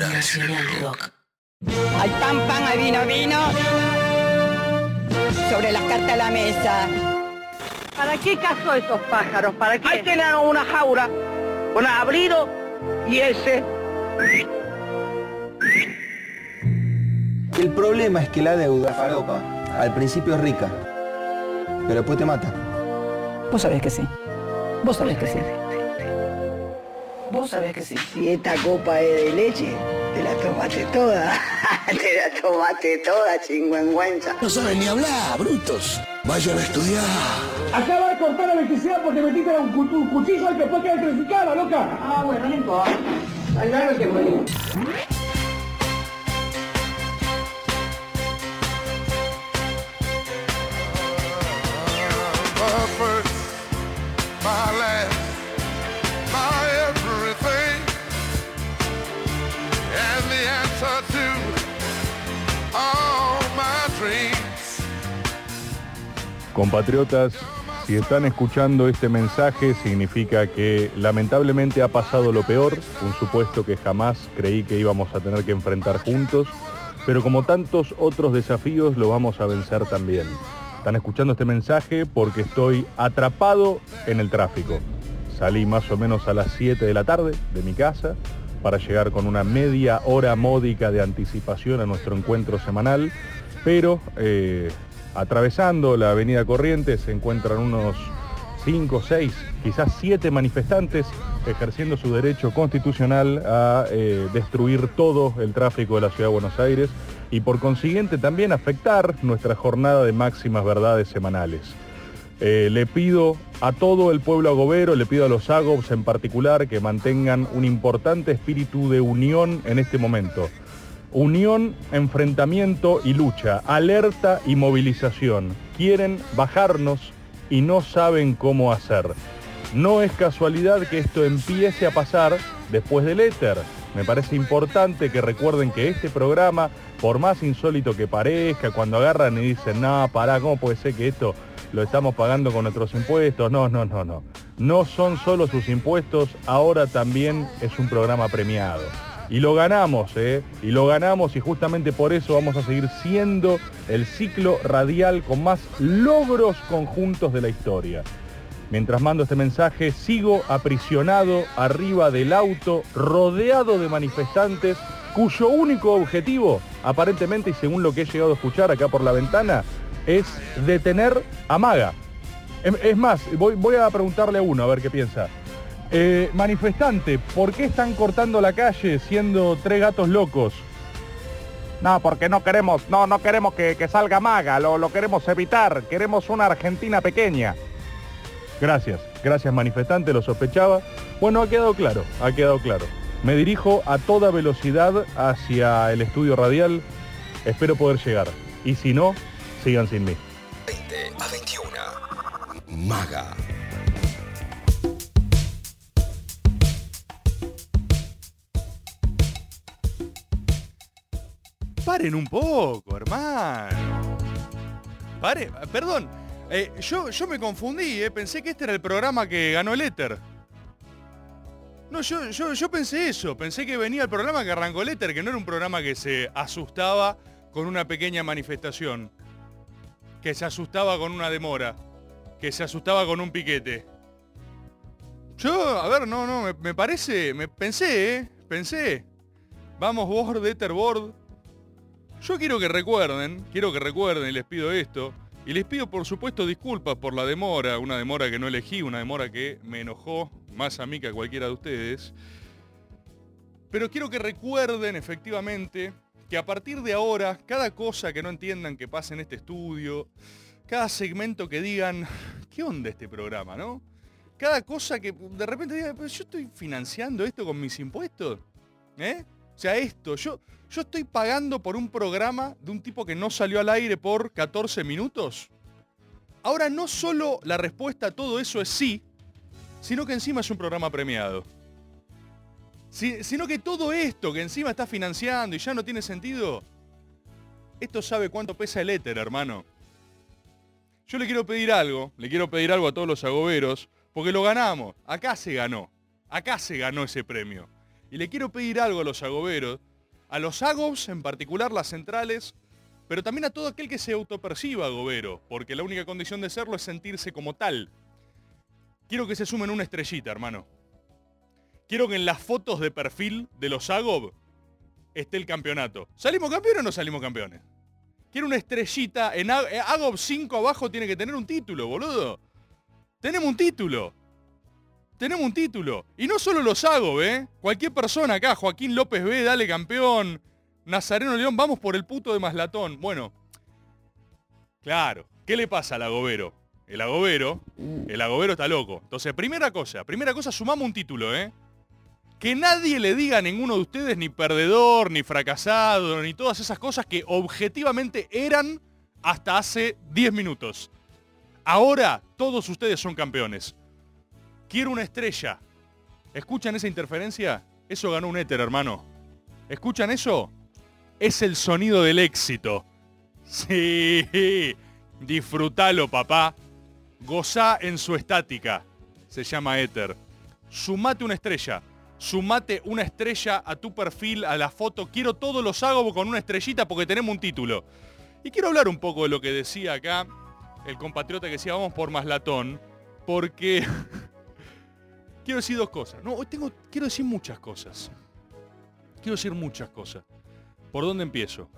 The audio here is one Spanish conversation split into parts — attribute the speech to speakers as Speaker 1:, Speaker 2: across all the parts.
Speaker 1: Nacional Rock.
Speaker 2: Hay pan, pan, hay vino, vino. Sobre las cartas a la mesa.
Speaker 3: ¿Para qué cazó estos pájaros? ¿Para qué?
Speaker 4: Ahí tienen una jaula, con abrido y ese.
Speaker 5: El problema es que la deuda, falopa, al principio es rica, pero después te mata.
Speaker 2: Vos sabés que sí. Vos sabés que sí. Vos sabés que sí.
Speaker 4: Si esta copa es de leche, te la tomaste toda. te la tomaste toda, chingüengüenza.
Speaker 1: No saben ni hablar, brutos. Vayan a estudiar.
Speaker 6: Acaba de cortar la electricidad porque metiste un, cu- un cuchillo al que fue que electrificada, loca.
Speaker 2: Ah, bueno, no importa. Al que morir.
Speaker 7: Compatriotas, si están escuchando este mensaje significa que lamentablemente ha pasado lo peor, un supuesto que jamás creí que íbamos a tener que enfrentar juntos, pero como tantos otros desafíos lo vamos a vencer también. Están escuchando este mensaje porque estoy atrapado en el tráfico. Salí más o menos a las 7 de la tarde de mi casa para llegar con una media hora módica de anticipación a nuestro encuentro semanal, pero eh, atravesando la avenida Corrientes se encuentran unos 5, 6, quizás 7 manifestantes ejerciendo su derecho constitucional a eh, destruir todo el tráfico de la ciudad de Buenos Aires y por consiguiente también afectar nuestra jornada de máximas verdades semanales. Eh, le pido a todo el pueblo agobero, le pido a los agobs en particular que mantengan un importante espíritu de unión en este momento. Unión, enfrentamiento y lucha, alerta y movilización. Quieren bajarnos y no saben cómo hacer. No es casualidad que esto empiece a pasar después del éter. Me parece importante que recuerden que este programa, por más insólito que parezca, cuando agarran y dicen, no, pará, ¿cómo puede ser que esto lo estamos pagando con nuestros impuestos? No, no, no, no. No son solo sus impuestos, ahora también es un programa premiado. Y lo ganamos, ¿eh? Y lo ganamos y justamente por eso vamos a seguir siendo el ciclo radial con más logros conjuntos de la historia. Mientras mando este mensaje, sigo aprisionado arriba del auto, rodeado de manifestantes, cuyo único objetivo, aparentemente y según lo que he llegado a escuchar acá por la ventana, es detener a Maga. Es, más, voy, voy a preguntarle a uno a ver qué piensa. Eh, manifestante, ¿por qué están cortando la calle siendo tres gatos locos? No, porque no queremos, no, no queremos que, que salga Maga, lo, lo queremos evitar, queremos una Argentina pequeña. Gracias, gracias manifestante, lo sospechaba. Bueno, ha quedado claro, ha quedado claro. Me dirijo a toda velocidad hacia el estudio radial. Espero poder llegar. Y si no, sigan sin mí.
Speaker 1: 20 a 21. Maga.
Speaker 8: Paren un poco, hermano. Pare, perdón, eh, yo, yo me confundí, eh, pensé que este era el programa que ganó el éter. No, yo, yo, yo pensé eso, pensé que venía el programa que arrancó el éter, que no era un programa que se asustaba con una pequeña manifestación, que se asustaba con una demora, que se asustaba con un piquete. Yo, a ver, no, no, me, me parece, me pensé, eh, pensé. Vamos, board, éter, board. Yo quiero que recuerden, quiero que recuerden y les pido esto. Y les pido por supuesto disculpas por la demora, una demora que no elegí, una demora que me enojó más a mí que a cualquiera de ustedes. Pero quiero que recuerden efectivamente que a partir de ahora, cada cosa que no entiendan que pase en este estudio, cada segmento que digan, ¿qué onda este programa, no? Cada cosa que de repente digan, yo estoy financiando esto con mis impuestos, ¿eh? O sea, esto, yo, yo estoy pagando por un programa de un tipo que no salió al aire por 14 minutos. Ahora no solo la respuesta a todo eso es sí, sino que encima es un programa premiado. Si- sino que todo esto que encima está financiando y ya no tiene sentido, esto sabe cuánto pesa el éter, hermano. Yo le quiero pedir algo, le quiero pedir algo a todos los agoberos, porque lo ganamos. Acá se ganó. Acá se ganó ese premio.
Speaker 7: Y le quiero pedir algo a los agoberos, a los agobs en particular, las centrales, pero también a todo aquel que se autoperciba agobero, porque la única condición de serlo es sentirse como tal. Quiero que se sumen una estrellita, hermano. Quiero que en las fotos de perfil de los agob esté el campeonato. ¿Salimos campeones o no salimos campeones? Quiero una estrellita. En eh, Agob 5 abajo tiene que tener un título, boludo. Tenemos un título. Tenemos un título. Y no solo los Agob, ¿eh? Cualquier persona acá, Joaquín López B, dale campeón. Nazareno León, vamos por el puto de Maslatón. Bueno, claro. ¿Qué le pasa al agobero? El agobero, el agobero está loco. Entonces, primera cosa, primera cosa, sumamos un título, ¿eh? Que nadie le diga a ninguno de ustedes ni perdedor, ni fracasado, ni todas esas cosas que objetivamente eran hasta hace 10 minutos. Ahora todos ustedes son campeones. Quiero una estrella. ¿Escuchan esa interferencia? Eso ganó un éter, hermano. ¿Escuchan eso? Es el sonido del éxito. Sí. Disfrútalo, papá. Gozá en su estática. Se llama éter. Sumate una estrella. Sumate una estrella a tu perfil, a la foto. Quiero todos los hago con una estrellita porque tenemos un título. Y quiero hablar un poco de lo que decía acá el compatriota que decía vamos por más latón. Porque quiero decir dos cosas. No, hoy tengo, quiero decir muchas cosas. Quiero decir muchas cosas. ¿Por dónde empiezo?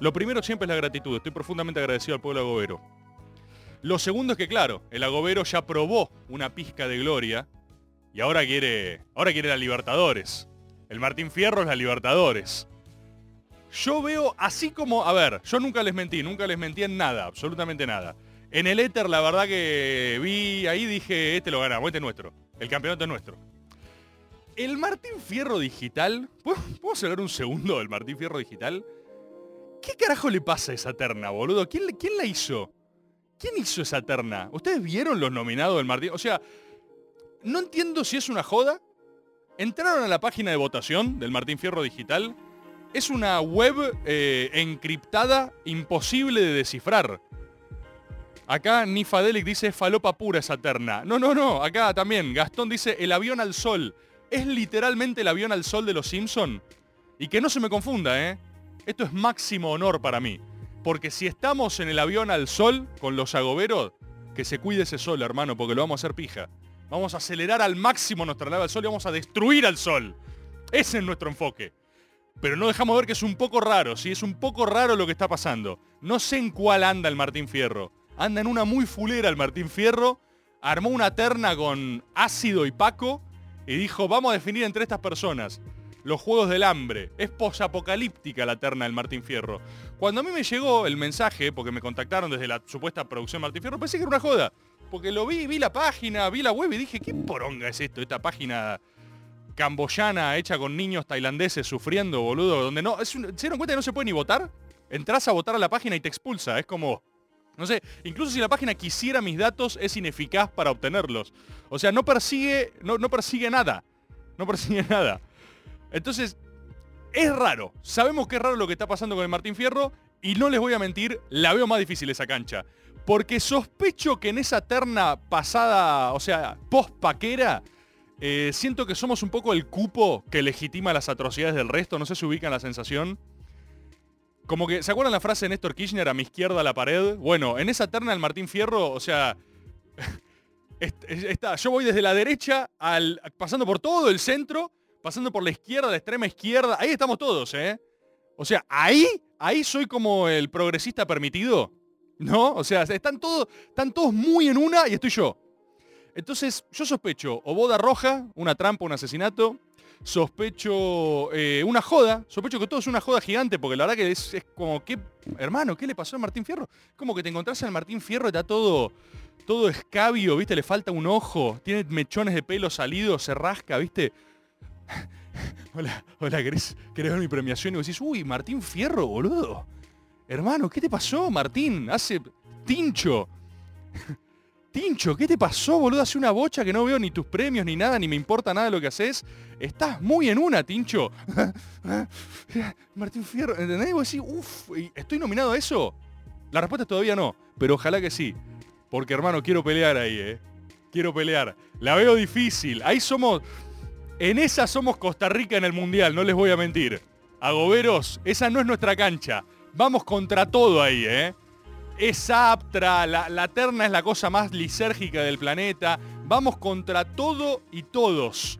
Speaker 7: Lo primero siempre es la gratitud. Estoy profundamente agradecido al pueblo agobero. Lo segundo es que, claro, el agobero ya probó una pizca de gloria y ahora quiere, ahora quiere la Libertadores. El Martín Fierro es la Libertadores. Yo veo así como, a ver, yo nunca les mentí, nunca les mentí en nada, absolutamente nada. En el éter, la verdad que vi ahí, dije, este lo ganamos, este es nuestro. El campeonato es nuestro. El Martín Fierro Digital, ¿podemos hablar un segundo del Martín Fierro Digital? ¿Qué carajo le pasa a esa terna, boludo? ¿Quién, quién la hizo? ¿Quién hizo esa terna? ¿Ustedes vieron los nominados del Martín? O sea, no entiendo si es una joda. Entraron a la página de votación del Martín Fierro Digital. Es una web eh, encriptada imposible de descifrar. Acá Nifadelic dice falopa pura esa terna. No, no, no. Acá también. Gastón dice el avión al sol. Es literalmente el avión al sol de los Simpson. Y que no se me confunda, ¿eh? Esto es máximo honor para mí. Porque si estamos en el avión al sol con los agoberos, que se cuide ese sol, hermano, porque lo vamos a hacer pija. Vamos a acelerar al máximo nuestra nave al sol y vamos a destruir al sol. Ese es nuestro enfoque. Pero no dejamos ver que es un poco raro, sí, es un poco raro lo que está pasando. No sé en cuál anda el Martín Fierro. Anda en una muy fulera el Martín Fierro. Armó una terna con ácido y Paco y dijo, vamos a definir entre estas personas los Juegos del Hambre. Es posapocalíptica la terna del Martín Fierro. Cuando a mí me llegó el mensaje, porque me contactaron desde la supuesta producción Martín Fierro, pensé que era una joda. Porque lo vi, vi la página, vi la web y dije, ¿qué poronga es esto? Esta página camboyana hecha con niños tailandeses sufriendo, boludo, donde no... Un- ¿Se dieron cuenta que no se puede ni votar? Entrás a votar a la página y te expulsa. Es como... No sé, incluso si la página quisiera mis datos, es ineficaz para obtenerlos. O sea, no persigue, no, no persigue nada. No persigue nada. Entonces, es raro. Sabemos que es raro lo que está pasando con el Martín Fierro y no les voy a mentir, la veo más difícil esa cancha. Porque sospecho que en esa terna pasada, o sea, post-paquera, eh, siento que somos un poco el cupo que legitima las atrocidades del resto. No sé si ubican la sensación. Como que, ¿se acuerdan la frase de Néstor Kirchner a mi izquierda la pared? Bueno, en esa terna del Martín Fierro, o sea, est- está, yo voy desde la derecha al, pasando por todo el centro, pasando por la izquierda, la extrema izquierda, ahí estamos todos, ¿eh? O sea, ahí, ahí soy como el progresista permitido, ¿no? O sea, están todos, están todos muy en una y estoy yo. Entonces, yo sospecho o boda roja, una trampa, un asesinato, sospecho eh, una joda, sospecho que todo es una joda gigante, porque la verdad que es, como, ¿qué, hermano, qué le pasó a Martín Fierro? Como que te encontrás al Martín Fierro está todo, todo escabio, ¿viste? Le falta un ojo, tiene mechones de pelo salidos, se rasca, ¿viste? hola, hola, ¿querés, querés ver mi premiación? Y vos decís, uy, Martín Fierro, boludo. Hermano, ¿qué te pasó, Martín? Hace tincho. Tincho, ¿qué te pasó, boludo? Hace una bocha que no veo ni tus premios ni nada, ni me importa nada lo que haces. Estás muy en una, Tincho. Martín Fierro, ¿entendés? Y vos decís, uff, ¿estoy nominado a eso? La respuesta es todavía no, pero ojalá que sí. Porque, hermano, quiero pelear ahí, ¿eh? Quiero pelear. La veo difícil. Ahí somos... En esa somos Costa Rica en el Mundial, no les voy a mentir. Agoberos, esa no es nuestra cancha. Vamos contra todo ahí, ¿eh? Es aptra, la, terna es la cosa más lisérgica del planeta. Vamos contra todo y todos.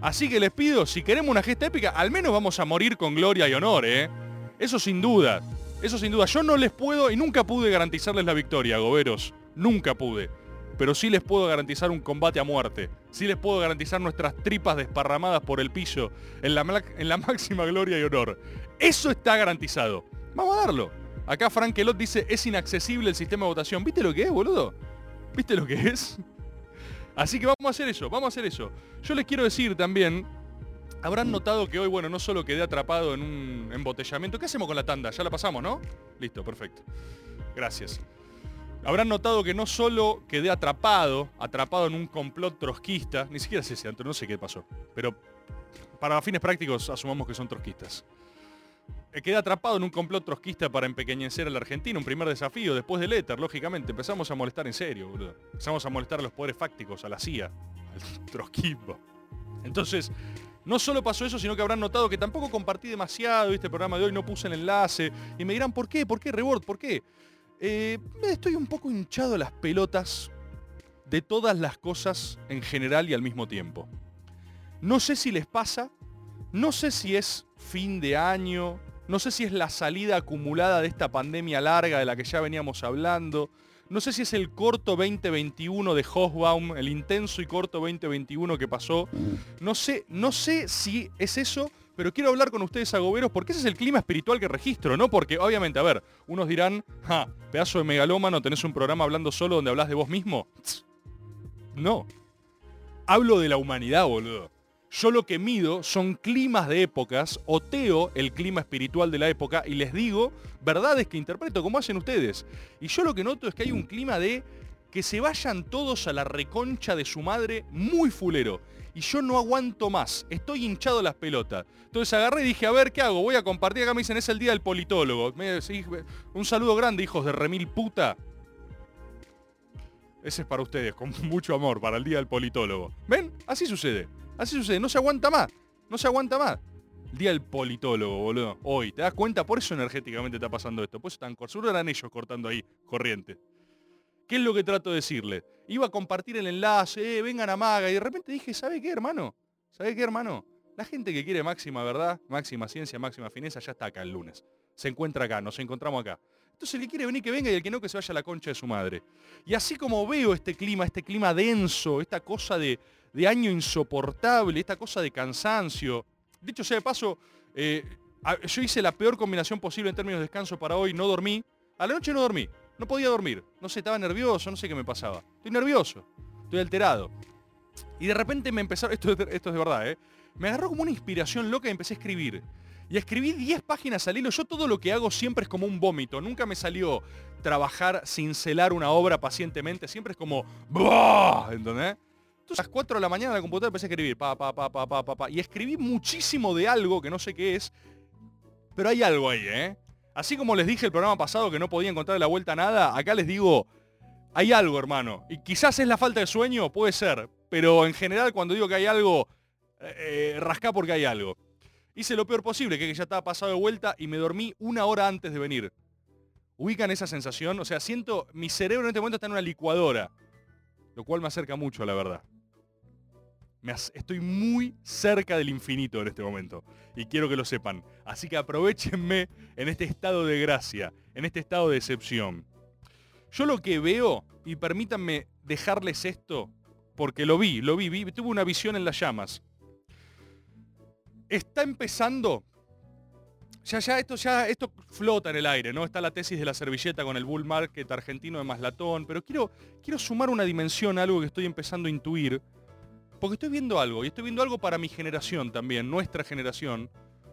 Speaker 7: Así que les pido, si queremos una gesta épica, al menos vamos a morir con gloria y honor, ¿eh? Eso sin duda. Eso sin duda. Yo no les puedo y nunca pude garantizarles la victoria, goberos. Nunca pude. Pero sí les puedo garantizar un combate a muerte. Sí les puedo garantizar nuestras tripas desparramadas por el piso en la máxima gloria y honor. Eso está garantizado. Vamos a darlo. Acá Frank Elot dice, es inaccesible el sistema de votación. ¿Viste lo que es, boludo? ¿Viste lo que es? Así que vamos a hacer eso, vamos a hacer eso. Yo les quiero decir también, habrán notado que hoy, bueno, no solo quedé atrapado en un embotellamiento. ¿Qué hacemos con la tanda? Ya la pasamos, ¿no? Listo, perfecto. Gracias. Habrán notado que no solo quedé atrapado, atrapado en un complot trotskista, ni siquiera sé si no sé qué pasó, pero para fines prácticos asumamos que son trotskistas. Eh, quedé atrapado en un complot trotskista para empequeñecer a la Argentina, un primer desafío, después del éter, lógicamente, empezamos a molestar en serio, boludo. Empezamos a molestar a los poderes fácticos, a la CIA, al trotskismo. Entonces, no solo pasó eso, sino que habrán notado que tampoco compartí demasiado, este programa de hoy no puse el enlace, y me dirán, ¿por qué? ¿Por qué, Reward? ¿Por qué? Eh, estoy un poco hinchado a las pelotas de todas las cosas en general y al mismo tiempo. No sé si les pasa, no sé si es fin de año, no sé si es la salida acumulada de esta pandemia larga de la que ya veníamos hablando, no sé si es el corto 2021 de Hosbaum, el intenso y corto 2021 que pasó. No sé, no sé si es eso, pero quiero hablar con ustedes agoberos porque ese es el clima espiritual que registro, ¿no? Porque obviamente, a ver, unos dirán, pedazo de megalómano, tenés un programa hablando solo donde hablas de vos mismo. No. Hablo de la humanidad, boludo. Yo lo que mido son climas de épocas, oteo el clima espiritual de la época y les digo verdades que interpreto como hacen ustedes. Y yo lo que noto es que hay un clima de que se vayan todos a la reconcha de su madre muy fulero y yo no aguanto más, estoy hinchado las pelotas. Entonces agarré y dije, a ver, ¿qué hago? Voy a compartir, acá me dicen, es el día del politólogo. un saludo grande, hijos de remil puta. Ese es para ustedes, con mucho amor, para el día del politólogo. ¿Ven? Así sucede. Así sucede, no se aguanta más. No se aguanta más. El día del politólogo, boludo. Hoy, ¿te das cuenta? Por eso energéticamente está pasando esto. Por eso están, seguro eran ellos cortando ahí, corriente. ¿Qué es lo que trato de decirle? Iba a compartir el enlace, eh, vengan a Maga, y de repente dije, ¿sabe qué, hermano? ¿Sabe qué, hermano? La gente que quiere máxima verdad, máxima ciencia, máxima fineza, ya está acá el lunes. Se encuentra acá, nos encontramos acá. Entonces el que quiere venir que venga y el que no que se vaya a la concha de su madre. Y así como veo este clima, este clima denso, esta cosa de, año insoportable, esta cosa de cansancio. Dicho sea de paso, eh, yo hice la peor combinación posible en términos de descanso para hoy, no dormí. A la noche no dormí. No podía dormir. No sé, estaba nervioso, no sé qué me pasaba. Estoy nervioso. Estoy alterado. Y de repente me empezaron, esto, esto es de verdad, ¿eh? Me agarró como una inspiración loca y empecé a escribir. Y escribí 10 páginas al hilo. Yo todo lo que hago siempre es como un vómito. Nunca me salió trabajar, cincelar una obra pacientemente. Siempre es como... ¿Entendés? Entonces a las 4 de la mañana la computadora empecé a escribir. Pa, pa, pa, pa, pa, pa, Y escribí muchísimo de algo que no sé qué es. Pero hay algo ahí, ¿eh? Así como les dije el programa pasado que no podía encontrar la vuelta a nada, acá les digo, hay algo, hermano. Y quizás es la falta de sueño, puede ser. Pero en general cuando digo que hay algo, eh, rasca porque hay algo. Hice lo peor posible, que ya estaba pasado de vuelta y me dormí una hora antes de venir. ¿Ubican esa sensación? O sea, siento, mi cerebro en este momento está en una licuadora. Lo cual me acerca mucho la verdad estoy muy cerca del infinito en este momento. Y quiero que lo sepan. Así que aprovechenme en este estado de gracia, en este estado de excepción. Yo lo que veo, y permítanme dejarles esto, porque lo vi, lo vi, vi tuve una visión en las llamas. Está empezando ya, ya, esto, ya, esto flota en el aire, ¿no? Está la tesis de la servilleta con el bull market argentino de Maslatón, pero quiero, quiero sumar una dimensión algo que estoy empezando a intuir, porque estoy viendo algo, y estoy viendo algo para mi generación también, nuestra generación.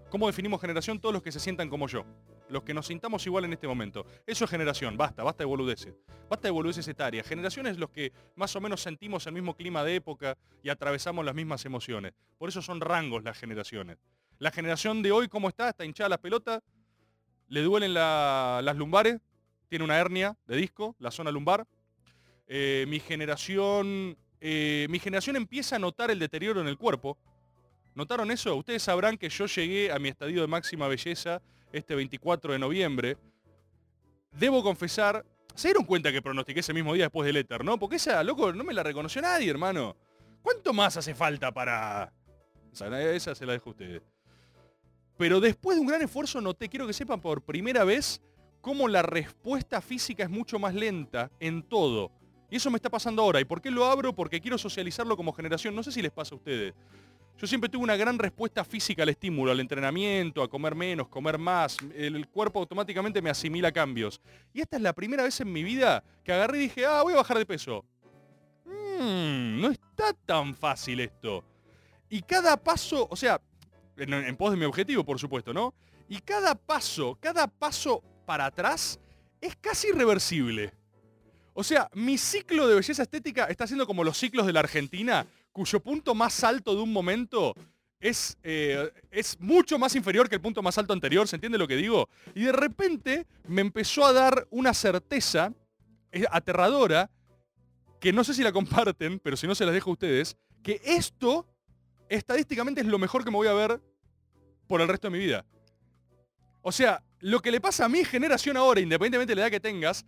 Speaker 7: ¿Cómo definimos generación? Todos los que se sientan como yo. Los que nos sintamos igual en este momento. Eso es generación, basta, basta de boludeces. Basta de boludeces etaria. Generación es los que más o menos sentimos el mismo clima de época y atravesamos las mismas emociones. Por eso son rangos las generaciones. La generación de hoy, ¿cómo está? Está hinchada la pelota, le duelen las lumbares, tiene una hernia de disco, la zona lumbar. Eh, mi generación eh, mi generación empieza a notar el deterioro en el cuerpo, ¿Notaron eso? Ustedes sabrán que yo llegué a mi estadio de máxima belleza este 24 de noviembre. Debo confesar, se dieron cuenta que pronostiqué ese mismo día después del éter, ¿no? Porque esa, loco, no me la reconoció nadie, hermano. ¿Cuánto más hace falta para...? O sea, esa se la dejo a ustedes. Pero después de un gran esfuerzo noté, quiero que sepan por primera vez, cómo la respuesta física es mucho más lenta en todo. Y eso me está pasando ahora. ¿Y por qué lo abro? Porque quiero socializarlo como generación. No sé si les pasa a ustedes. Yo siempre tuve una gran respuesta física al estímulo, al entrenamiento, a comer menos, comer más. El cuerpo automáticamente me asimila cambios. Y esta es la primera vez en mi vida que agarré y dije, ah, voy a bajar de peso. Mmm, no está tan fácil esto. Y cada paso, o sea, en, en pos de mi objetivo, por supuesto, ¿no? Y cada paso, cada paso para atrás es casi irreversible. O sea, mi ciclo de belleza estética está siendo como los ciclos de la Argentina, cuyo punto más alto de un momento es, eh, es mucho más inferior que el punto más alto anterior, ¿se entiende lo que digo? Y de repente me empezó a dar una certeza eh, aterradora, que no sé si la comparten, pero si no se las dejo a ustedes, que esto estadísticamente es lo mejor que me voy a ver por el resto de mi vida. O sea, lo que le pasa a mi generación ahora, independientemente de la edad que tengas,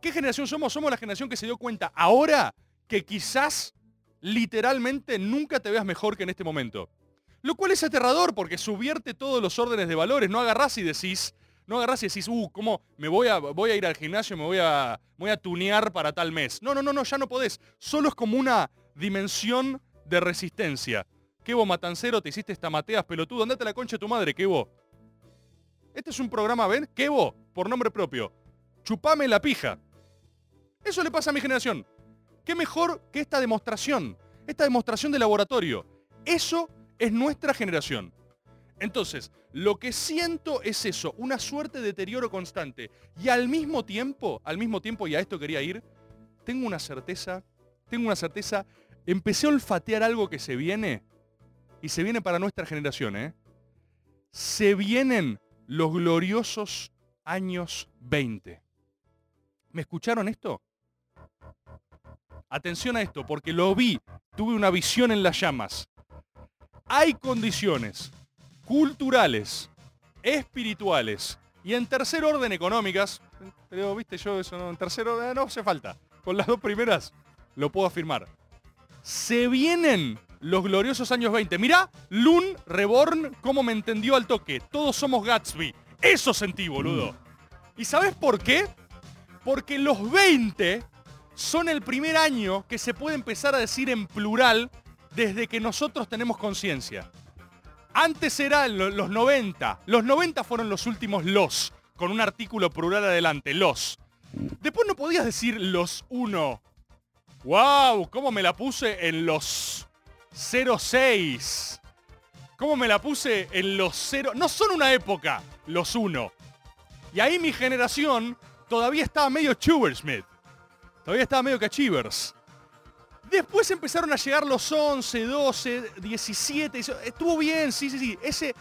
Speaker 7: ¿qué generación somos? Somos la generación que se dio cuenta ahora que quizás literalmente nunca te veas mejor que en este momento. Lo cual es aterrador porque subvierte todos los órdenes de valores. No agarrás y decís, no agarrás y decís, uh, ¿cómo me voy a, voy a ir al gimnasio, me voy a, voy a tunear para tal mes? No, no, no, no, ya no podés. Solo es como una dimensión de resistencia. vos Matancero, te hiciste esta mateas pelotudo. Andate a la concha de tu madre, vos Este es un programa, ¿ven? vos por nombre propio. Chupame la pija. Eso le pasa a mi generación. ¿Qué mejor que esta demostración? Esta demostración de laboratorio. Eso es nuestra generación. Entonces, lo que siento es eso, una suerte de deterioro constante. Y al mismo tiempo, al mismo tiempo, y a esto quería ir, tengo una certeza, tengo una certeza, empecé a olfatear algo que se viene, y se viene para nuestra generación, ¿eh? Se vienen los gloriosos años 20. ¿Me escucharon esto? Atención a esto, porque lo vi, tuve una visión en las llamas. Hay condiciones culturales, espirituales y en tercer orden económicas, pero viste yo eso no, en tercer orden no hace falta. Con las dos primeras lo puedo afirmar. Se vienen los gloriosos años 20. Mirá, Lun Reborn, cómo me entendió al toque. Todos somos Gatsby. Eso sentí, boludo. ¿Y sabes por qué? Porque los 20 son el primer año que se puede empezar a decir en plural desde que nosotros tenemos conciencia. Antes eran los 90. Los 90 fueron los últimos los, con un artículo plural adelante, los. Después no podías decir los 1. ¡Wow! ¿Cómo me la puse en los 06? ¿Cómo me la puse en los 0? No son una época, los 1. Y ahí mi generación todavía estaba medio Schubert-Smith. Todavía estaba medio cachivers. Después empezaron a llegar los 11, 12, 17. Estuvo bien, sí, sí, sí. Ese, eh,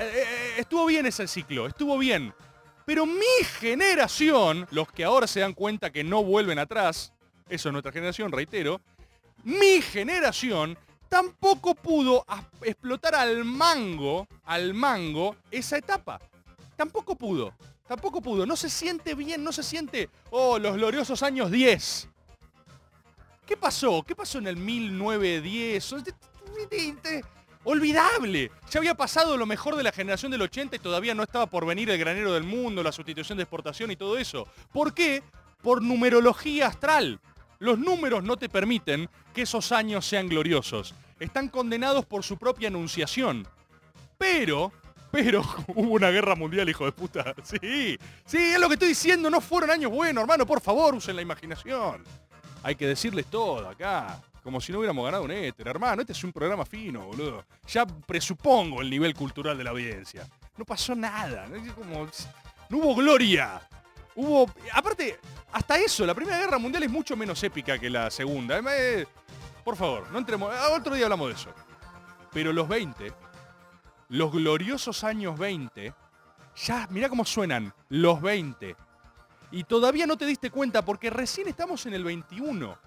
Speaker 7: eh, estuvo bien ese ciclo, estuvo bien. Pero mi generación, los que ahora se dan cuenta que no vuelven atrás, eso es nuestra generación, reitero, mi generación tampoco pudo explotar al mango, al mango, esa etapa. Tampoco pudo. Tampoco pudo. No se siente bien, no se siente, oh, los gloriosos años 10. ¿Qué pasó? ¿Qué pasó en el 1910? Olvidable. Ya había pasado lo mejor de la generación del 80 y todavía no estaba por venir el granero del mundo, la sustitución de exportación y todo eso. ¿Por qué? Por numerología astral. Los números no te permiten que esos años sean gloriosos. Están condenados por su propia anunciación. Pero pero hubo una guerra mundial, hijo de puta. Sí, sí, es lo que estoy diciendo, no fueron años buenos, hermano, por favor, usen la imaginación. Hay que decirles todo acá, como si no hubiéramos ganado un éter, hermano, este es un programa fino, boludo. Ya presupongo el nivel cultural de la audiencia. No pasó nada, no, no hubo gloria. Hubo, aparte, hasta eso, la Primera Guerra Mundial es mucho menos épica que la Segunda. Eh, por favor, no entremos, otro día hablamos de eso. Pero los 20 los gloriosos años 20, ya, mira cómo suenan, los 20. Y todavía no te diste cuenta porque recién estamos en el 21.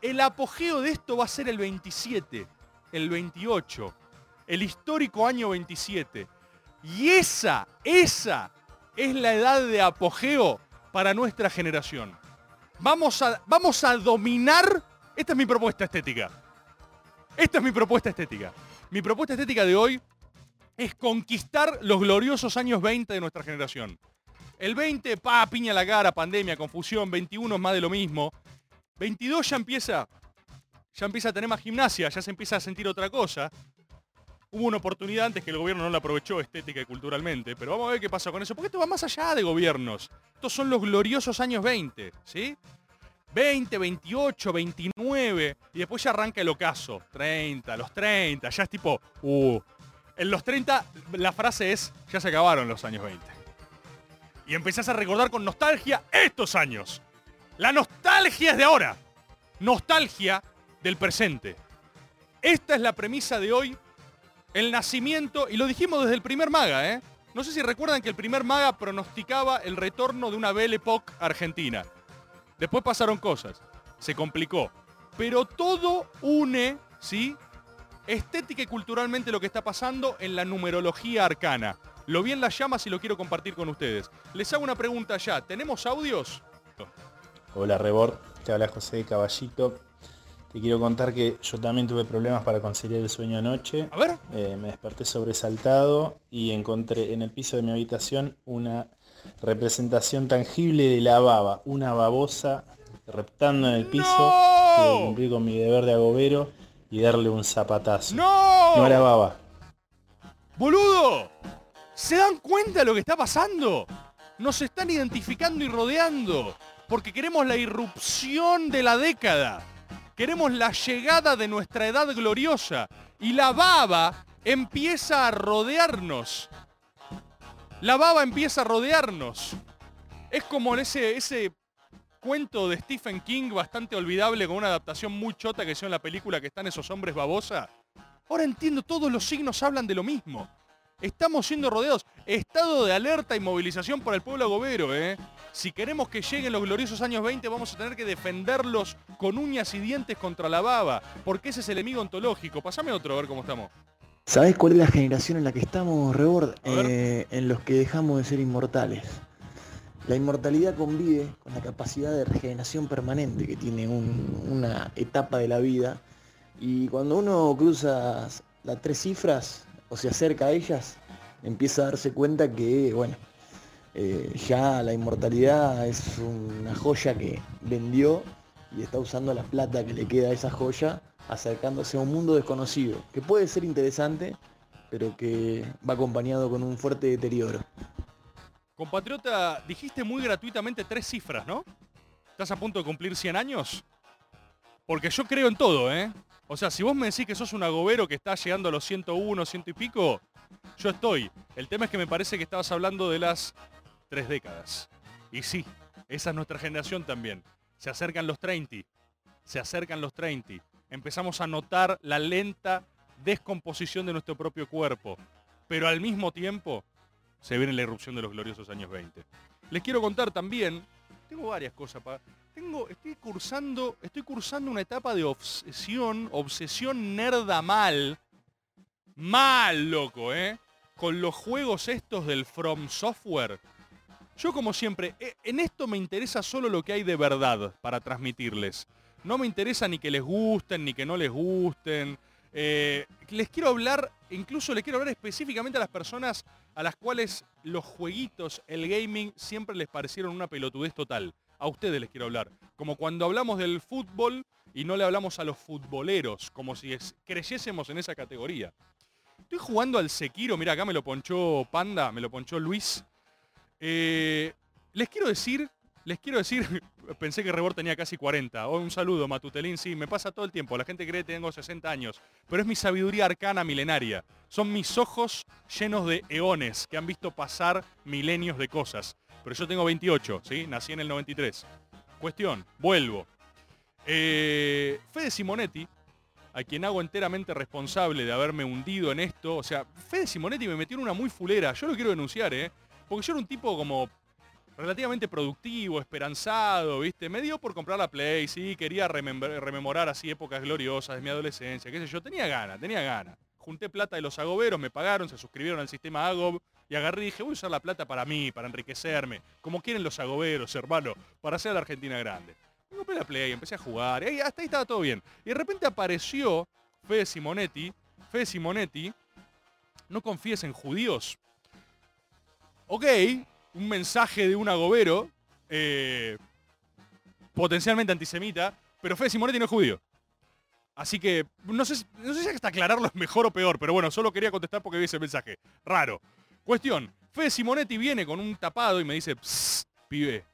Speaker 7: El apogeo de esto va a ser el 27, el 28. el histórico año 27. Y esa, esa es la edad de apogeo para nuestra generación. Vamos a, vamos a dominar, esta es mi propuesta estética. Esta es mi propuesta estética. Mi propuesta estética de hoy es conquistar los gloriosos años 20 de nuestra generación. El 20, pa, piña la cara, pandemia, confusión, 21 es más de lo mismo. 22 ya empieza, ya empieza a tener más gimnasia, ya se empieza a sentir otra cosa. Hubo una oportunidad antes que el gobierno no la aprovechó estética y culturalmente, pero vamos a ver qué pasa con eso, porque esto va más allá de gobiernos. Estos son los gloriosos años 20, ¿sí? 20, 28, 29, y después ya arranca el ocaso, 30, los 30, ya es tipo, uh. En los 30 la frase es, ya se acabaron los años 20. Y empezás a recordar con nostalgia estos años. La nostalgia es de ahora. Nostalgia del presente. Esta es la premisa de hoy. El nacimiento, y lo dijimos desde el primer maga, ¿eh? No sé si recuerdan que el primer maga pronosticaba el retorno de una Belle Époque argentina. Después pasaron cosas. Se complicó. Pero todo une, ¿sí? Estética y culturalmente lo que está pasando en la numerología arcana. Lo vi en las llamas y lo quiero compartir con ustedes. Les hago una pregunta ya. ¿Tenemos audios?
Speaker 9: Hola Rebord, te habla José de Caballito. Te quiero contar que yo también tuve problemas para conciliar el sueño anoche.
Speaker 7: A ver.
Speaker 9: Eh, me desperté sobresaltado y encontré en el piso de mi habitación una representación tangible de la baba. Una babosa reptando en el piso.
Speaker 7: ¡No!
Speaker 9: Que cumplir con mi deber de agobero y darle un zapatazo.
Speaker 7: ¡No!
Speaker 9: No era baba.
Speaker 7: ¡Boludo! ¿Se dan cuenta de lo que está pasando? Nos están identificando y rodeando. Porque queremos la irrupción de la década. Queremos la llegada de nuestra edad gloriosa. Y la baba empieza a rodearnos. La baba empieza a rodearnos. Es como ese, ese cuento de Stephen King bastante olvidable con una adaptación muy chota que hizo en la película que están esos hombres babosa. Ahora entiendo, todos los signos hablan de lo mismo. Estamos siendo rodeados. Estado de alerta y movilización para el pueblo agobero, ¿eh? Si queremos que lleguen los gloriosos años 20, vamos a tener que defenderlos con uñas y dientes contra la baba, porque ese es el enemigo ontológico. Pasame otro, a ver cómo estamos.
Speaker 10: ¿Sabes cuál es la generación en la que estamos, Rebord? Eh, en los que dejamos de ser inmortales. La inmortalidad convive con la capacidad de regeneración permanente que tiene un- una etapa de la vida. Y cuando uno cruza las tres cifras o se acerca a ellas, empieza a darse cuenta que, bueno, eh, ya la inmortalidad es una joya que vendió y está usando la plata que le queda a esa joya acercándose a un mundo desconocido, que puede ser interesante, pero que va acompañado con un fuerte deterioro.
Speaker 7: Compatriota, dijiste muy gratuitamente tres cifras, ¿no? ¿Estás a punto de cumplir 100 años? Porque yo creo en todo, ¿eh? O sea, si vos me decís que sos un agobero que está llegando a los 101, ciento y pico, yo estoy. El tema es que me parece que estabas hablando de las tres décadas. Y sí, esa es nuestra generación también. Se acercan los 30. Se acercan los 30. Empezamos a notar la lenta descomposición de nuestro propio cuerpo. Pero al mismo tiempo se viene la irrupción de los gloriosos años 20. Les quiero contar también, tengo varias cosas para... Tengo, estoy cursando, estoy cursando una etapa de obsesión, obsesión nerda mal, mal loco, ¿eh? Con los juegos estos del From Software. Yo como siempre, eh, en esto me interesa solo lo que hay de verdad para transmitirles. No me interesa ni que les gusten, ni que no les gusten. Eh, les quiero hablar, incluso les quiero hablar específicamente a las personas a las cuales los jueguitos, el gaming, siempre les parecieron una pelotudez total. A ustedes les quiero hablar. Como cuando hablamos del fútbol y no le hablamos a los futboleros, como si creyésemos en esa categoría. Estoy jugando al Sekiro, mira, acá me lo ponchó Panda, me lo ponchó Luis. Eh, les quiero decir, les quiero decir, pensé que Rebor tenía casi 40. Oh, un saludo, Matutelín, sí, me pasa todo el tiempo. La gente cree que tengo 60 años. Pero es mi sabiduría arcana milenaria. Son mis ojos llenos de eones que han visto pasar milenios de cosas. Pero yo tengo 28, ¿sí? Nací en el 93. Cuestión, vuelvo. Eh, Fede Simonetti, a quien hago enteramente responsable de haberme hundido en esto. O sea, Fede Simonetti me metió en una muy fulera. Yo lo quiero denunciar, ¿eh? Porque yo era un tipo como relativamente productivo, esperanzado, ¿viste? Me dio por comprar la Play, sí, quería rememorar así épocas gloriosas de mi adolescencia, qué sé yo. Tenía ganas, tenía ganas. junté plata de los agoberos, me pagaron, se suscribieron al sistema Agob y agarré y dije, voy a usar la plata para mí, para enriquecerme, como quieren los agoberos, hermano, para hacer la Argentina grande. Me compré la Play, empecé a jugar, y hasta ahí estaba todo bien. Y de repente apareció Fede Simonetti, Fede Simonetti, no confíes en judíos. Ok, un mensaje de un agobero, eh, potencialmente antisemita, pero Fede Simonetti no es judío. Así que no sé, no sé si hasta aclararlo es mejor o peor, pero bueno, solo quería contestar porque vi ese mensaje. Raro. Cuestión, Fede Simonetti viene con un tapado y me dice, "Psst, pibe,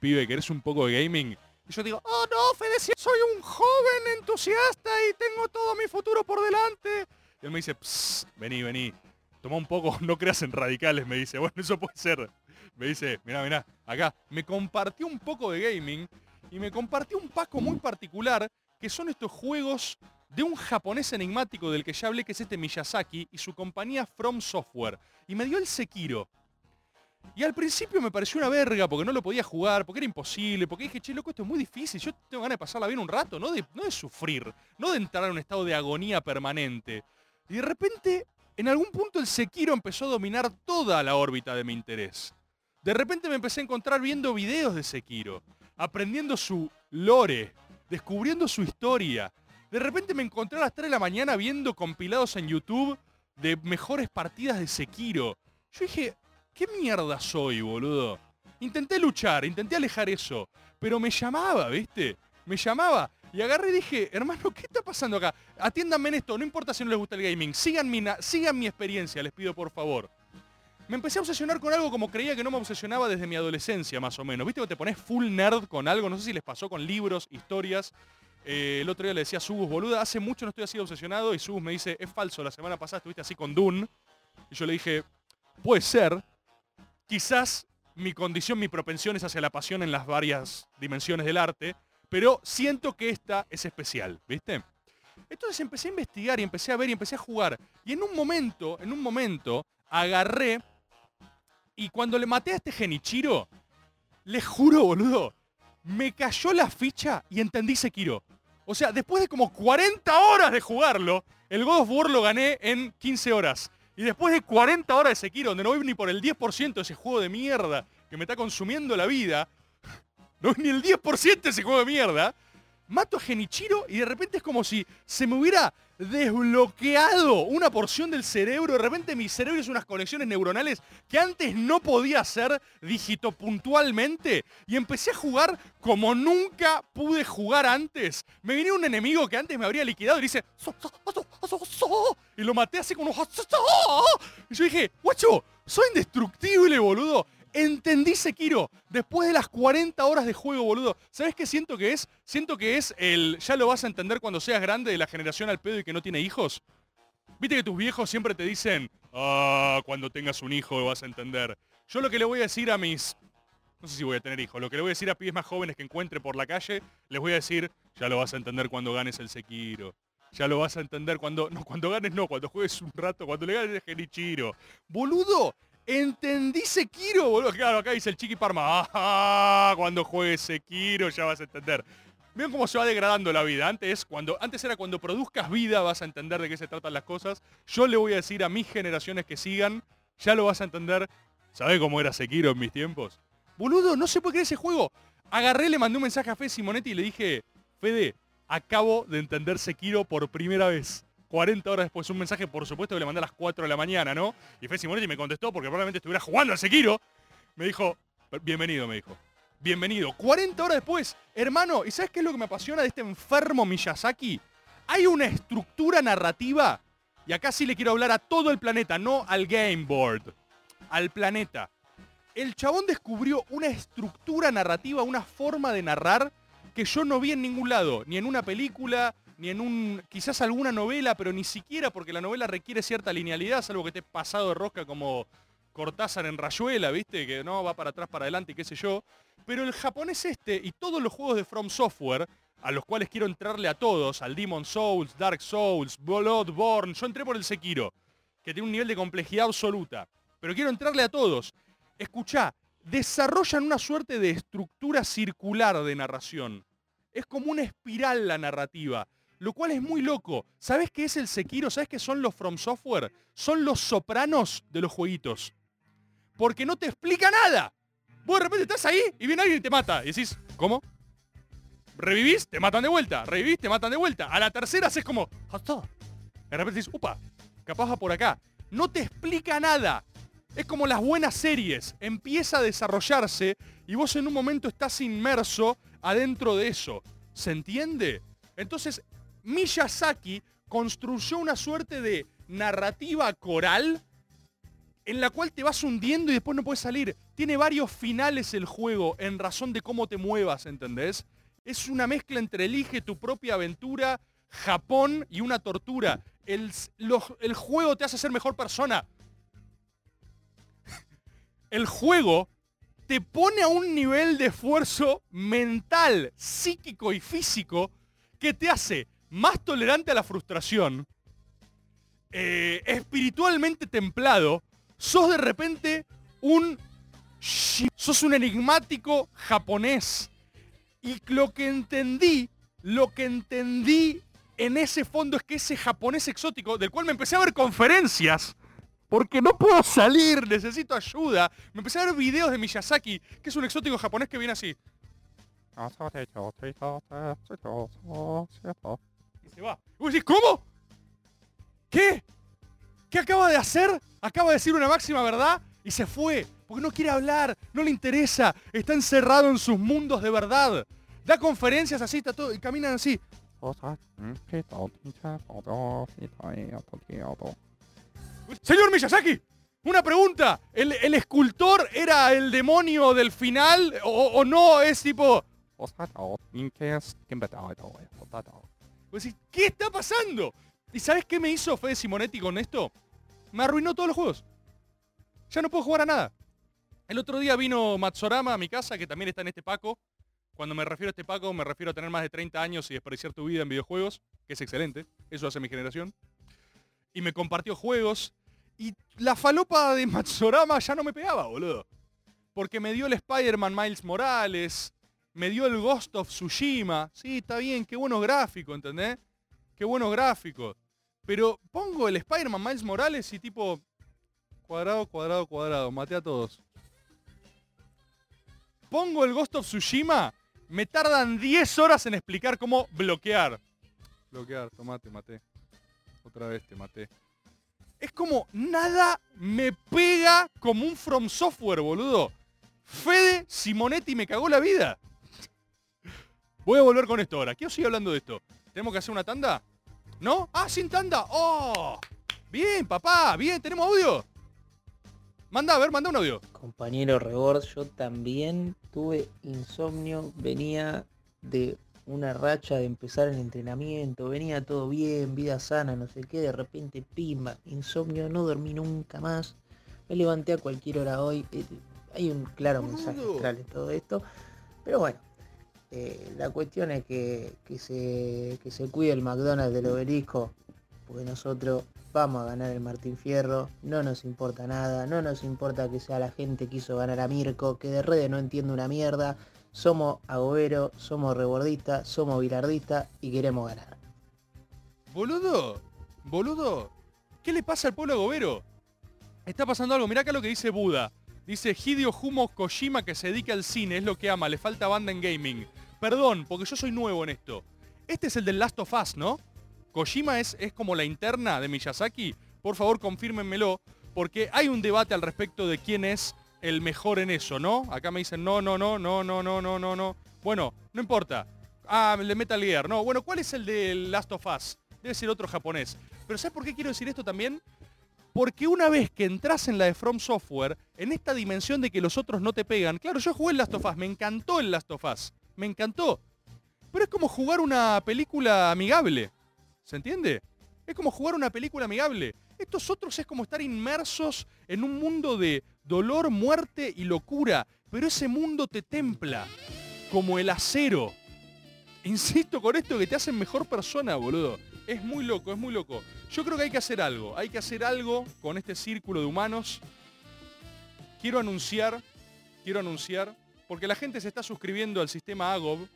Speaker 7: pibe, ¿querés un poco de gaming? Y yo digo, oh no, Fede, soy un joven entusiasta y tengo todo mi futuro por delante. Y él me dice, "Psst, vení, vení, toma un poco, no creas en radicales, me dice, bueno, eso puede ser. Me dice, mirá, mirá, acá, me compartió un poco de gaming y me compartió un paco muy particular que son estos juegos de un japonés enigmático del que ya hablé, que es este Miyazaki, y su compañía From Software. Y me dio el Sekiro. Y al principio me pareció una verga porque no lo podía jugar, porque era imposible, porque dije, che, loco, esto es muy difícil, yo tengo ganas de pasarla bien un rato, no de, no de sufrir, no de entrar en un estado de agonía permanente. Y de repente, en algún punto el Sekiro empezó a dominar toda la órbita de mi interés. De repente me empecé a encontrar viendo videos de Sekiro, aprendiendo su lore, descubriendo su historia. De repente me encontré a las 3 de la mañana viendo compilados en YouTube de mejores partidas de Sekiro. Yo dije, ¿qué mierda soy, boludo? Intenté luchar, intenté alejar eso, pero me llamaba, ¿viste? Me llamaba. Y agarré y dije, hermano, ¿qué está pasando acá? Atiéndanme en esto, no importa si no les gusta el gaming. Sigan mi, sigan mi experiencia, les pido por favor. Me empecé a obsesionar con algo como creía que no me obsesionaba desde mi adolescencia, más o menos. ¿Viste que te pones full nerd con algo? No sé si les pasó con libros, historias. Eh, el otro día le decía a Subus, boluda, hace mucho no estoy así obsesionado. Y Subus me dice, es falso, la semana pasada estuviste así con Dune. Y yo le dije, puede ser. Quizás mi condición, mi propensión es hacia la pasión en las varias dimensiones del arte. Pero siento que esta es especial, ¿viste? Entonces empecé a investigar y empecé a ver y empecé a jugar. Y en un momento, en un momento, agarré y cuando le maté a este Genichiro, le juro, boludo, me cayó la ficha y entendí Sekiro. O sea, después de como 40 horas de jugarlo, el God of War lo gané en 15 horas. Y después de 40 horas de Sekiro, donde no voy ni por el 10% de ese juego de mierda que me está consumiendo la vida, no voy ni el 10% de ese juego de mierda, mato a Genichiro y de repente es como si se me hubiera desbloqueado una porción del cerebro. De repente mi cerebro hizo unas conexiones neuronales que antes no podía hacer dígito puntualmente. Y empecé a jugar como nunca pude jugar antes. Me vino un enemigo que antes me habría liquidado y dice... Y lo maté así como... Y yo dije, guacho, soy indestructible, boludo. Entendí Sekiro después de las 40 horas de juego, boludo. ¿Sabes qué siento que es? Siento que es el ya lo vas a entender cuando seas grande de la generación al pedo y que no tiene hijos. Viste que tus viejos siempre te dicen, ah, cuando tengas un hijo vas a entender. Yo lo que le voy a decir a mis, no sé si voy a tener hijos, lo que le voy a decir a pibes más jóvenes que encuentre por la calle, les voy a decir, ya lo vas a entender cuando ganes el Sekiro. Ya lo vas a entender cuando, no, cuando ganes no, cuando juegues un rato, cuando le ganes el Genichiro. Boludo, entendí Sekiro, boludo. Claro, acá dice el Chiqui Parma, ah, cuando juegues Sekiro ya vas a entender. Vean cómo se va degradando la vida. Antes, cuando, antes era cuando produzcas vida vas a entender de qué se tratan las cosas. Yo le voy a decir a mis generaciones que sigan, ya lo vas a entender. ¿Sabe cómo era Sekiro en mis tiempos? Boludo, no se puede creer ese juego. Agarré, le mandé un mensaje a Fede Simonetti y le dije, Fede, acabo de entender Sekiro por primera vez. 40 horas después, un mensaje por supuesto que le mandé a las 4 de la mañana, ¿no? Y Fede Simonetti me contestó porque probablemente estuviera jugando al Sekiro. Me dijo, bienvenido, me dijo. Bienvenido. 40 horas después, hermano, ¿y sabes qué es lo que me apasiona de este enfermo Miyazaki? Hay una estructura narrativa, y acá sí le quiero hablar a todo el planeta, no al game board, al planeta. El chabón descubrió una estructura narrativa, una forma de narrar que yo no vi en ningún lado, ni en una película, ni en un, quizás alguna novela, pero ni siquiera porque la novela requiere cierta linealidad, salvo que esté pasado de rosca como Cortázar en Rayuela, ¿viste? Que no va para atrás, para adelante y qué sé yo. Pero el japonés este y todos los juegos de From Software, a los cuales quiero entrarle a todos, al Demon Souls, Dark Souls, Bloodborne, yo entré por el Sekiro, que tiene un nivel de complejidad absoluta. Pero quiero entrarle a todos. Escuchá, desarrollan una suerte de estructura circular de narración. Es como una espiral la narrativa. Lo cual es muy loco. ¿Sabes qué es el Sekiro? ¿Sabes qué son los From Software? Son los sopranos de los jueguitos. Porque no te explica nada. Vos de repente estás ahí y viene alguien y te mata. Y decís, ¿cómo? Revivís, te matan de vuelta. Revivís, te matan de vuelta. A la tercera haces como, "Hasta". De repente dices, upa, capaz va por acá. No te explica nada. Es como las buenas series. Empieza a desarrollarse y vos en un momento estás inmerso adentro de eso. ¿Se entiende? Entonces, Miyazaki construyó una suerte de narrativa coral en la cual te vas hundiendo y después no puedes salir. Tiene varios finales el juego en razón de cómo te muevas, ¿entendés? Es una mezcla entre elige tu propia aventura, Japón y una tortura. El, el juego te hace ser mejor persona. El juego te pone a un nivel de esfuerzo mental, psíquico y físico que te hace más tolerante a la frustración, eh, espiritualmente templado, sos de repente un... sos un enigmático japonés. Y lo que entendí, lo que entendí en ese fondo es que ese japonés exótico, del cual me empecé a ver conferencias, porque no puedo salir, necesito ayuda. Me empecé a ver videos de Miyazaki, que es un exótico japonés que viene así. Se va. ¿cómo? ¿Qué? ¿Qué acaba de hacer? Acaba de decir una máxima verdad y se fue. Porque no quiere hablar, no le interesa. Está encerrado en sus mundos de verdad. Da conferencias así, está todo, y caminan así. Señor Miyazaki, una pregunta. ¿El, el escultor era el demonio del final o no? Es tipo... Vos decís, ¿qué está pasando? ¿Y sabes qué me hizo Fede Simonetti con esto? Me arruinó todos los juegos. Ya no puedo jugar a nada. El otro día vino Matsorama a mi casa, que también está en este Paco. Cuando me refiero a este Paco, me refiero a tener más de 30 años y desperdiciar tu vida en videojuegos, que es excelente. Eso hace mi generación. Y me compartió juegos. Y la falopa de Matsorama ya no me pegaba, boludo. Porque me dio el Spider-Man Miles Morales, me dio el Ghost of Tsushima. Sí, está bien, qué buenos gráficos, ¿entendés? Qué buenos gráficos. Pero pongo el Spider-Man Miles Morales y tipo... Cuadrado, cuadrado, cuadrado. Maté a todos. Pongo el Ghost of Tsushima. Me tardan 10 horas en explicar cómo bloquear. Bloquear, tomate, maté. Otra vez te maté. Es como nada me pega como un From Software, boludo. Fede Simonetti me cagó la vida. Voy a volver con esto ahora. ¿Qué os sigue hablando de esto? ¿Tenemos que hacer una tanda? ¿No? Ah, sin tanda. ¡Oh! Bien, papá. Bien, ¿tenemos audio? Manda, a ver, manda un audio.
Speaker 11: Compañero Rebord, yo también tuve insomnio, venía de una racha de empezar el entrenamiento, venía todo bien, vida sana, no sé qué, de repente pimba, insomnio, no dormí nunca más, me levanté a cualquier hora hoy, eh, hay un claro mensaje astral en todo esto, pero bueno, eh, la cuestión es que, que se, que se cuide el McDonald's del obelisco, porque nosotros vamos a ganar el Martín Fierro, no nos importa nada, no nos importa que sea la gente que hizo ganar a Mirko, que de redes no entiende una mierda, somos agobero, somos rebordistas, somos bilardistas y queremos ganar.
Speaker 7: Boludo, boludo, ¿qué le pasa al pueblo agobero? Está pasando algo, mirá acá lo que dice Buda. Dice Hideo Humo Kojima que se dedica al cine, es lo que ama, le falta banda en gaming. Perdón, porque yo soy nuevo en esto. Este es el del Last of Us, ¿no? Kojima es, es como la interna de Miyazaki. Por favor, confírmenmelo, porque hay un debate al respecto de quién es el mejor en eso, ¿no? Acá me dicen, no, no, no, no, no, no, no, no, no. Bueno, no importa. Ah, el de Metal Gear, no. Bueno, ¿cuál es el de Last of Us? Debe ser otro japonés. Pero ¿sabes por qué quiero decir esto también? Porque una vez que entras en la de From Software, en esta dimensión de que los otros no te pegan, claro, yo jugué el Last of Us, me encantó el Last of Us, me encantó. Pero es como jugar una película amigable, ¿se entiende? Es como jugar una película amigable. Estos otros es como estar inmersos en un mundo de dolor, muerte y locura, pero ese mundo te templa, como el acero. Insisto con esto que te hacen mejor persona, boludo. Es muy loco, es muy loco. Yo creo que hay que hacer algo. Hay que hacer algo con este círculo de humanos. Quiero anunciar, quiero anunciar, porque la gente se está suscribiendo al sistema AGOB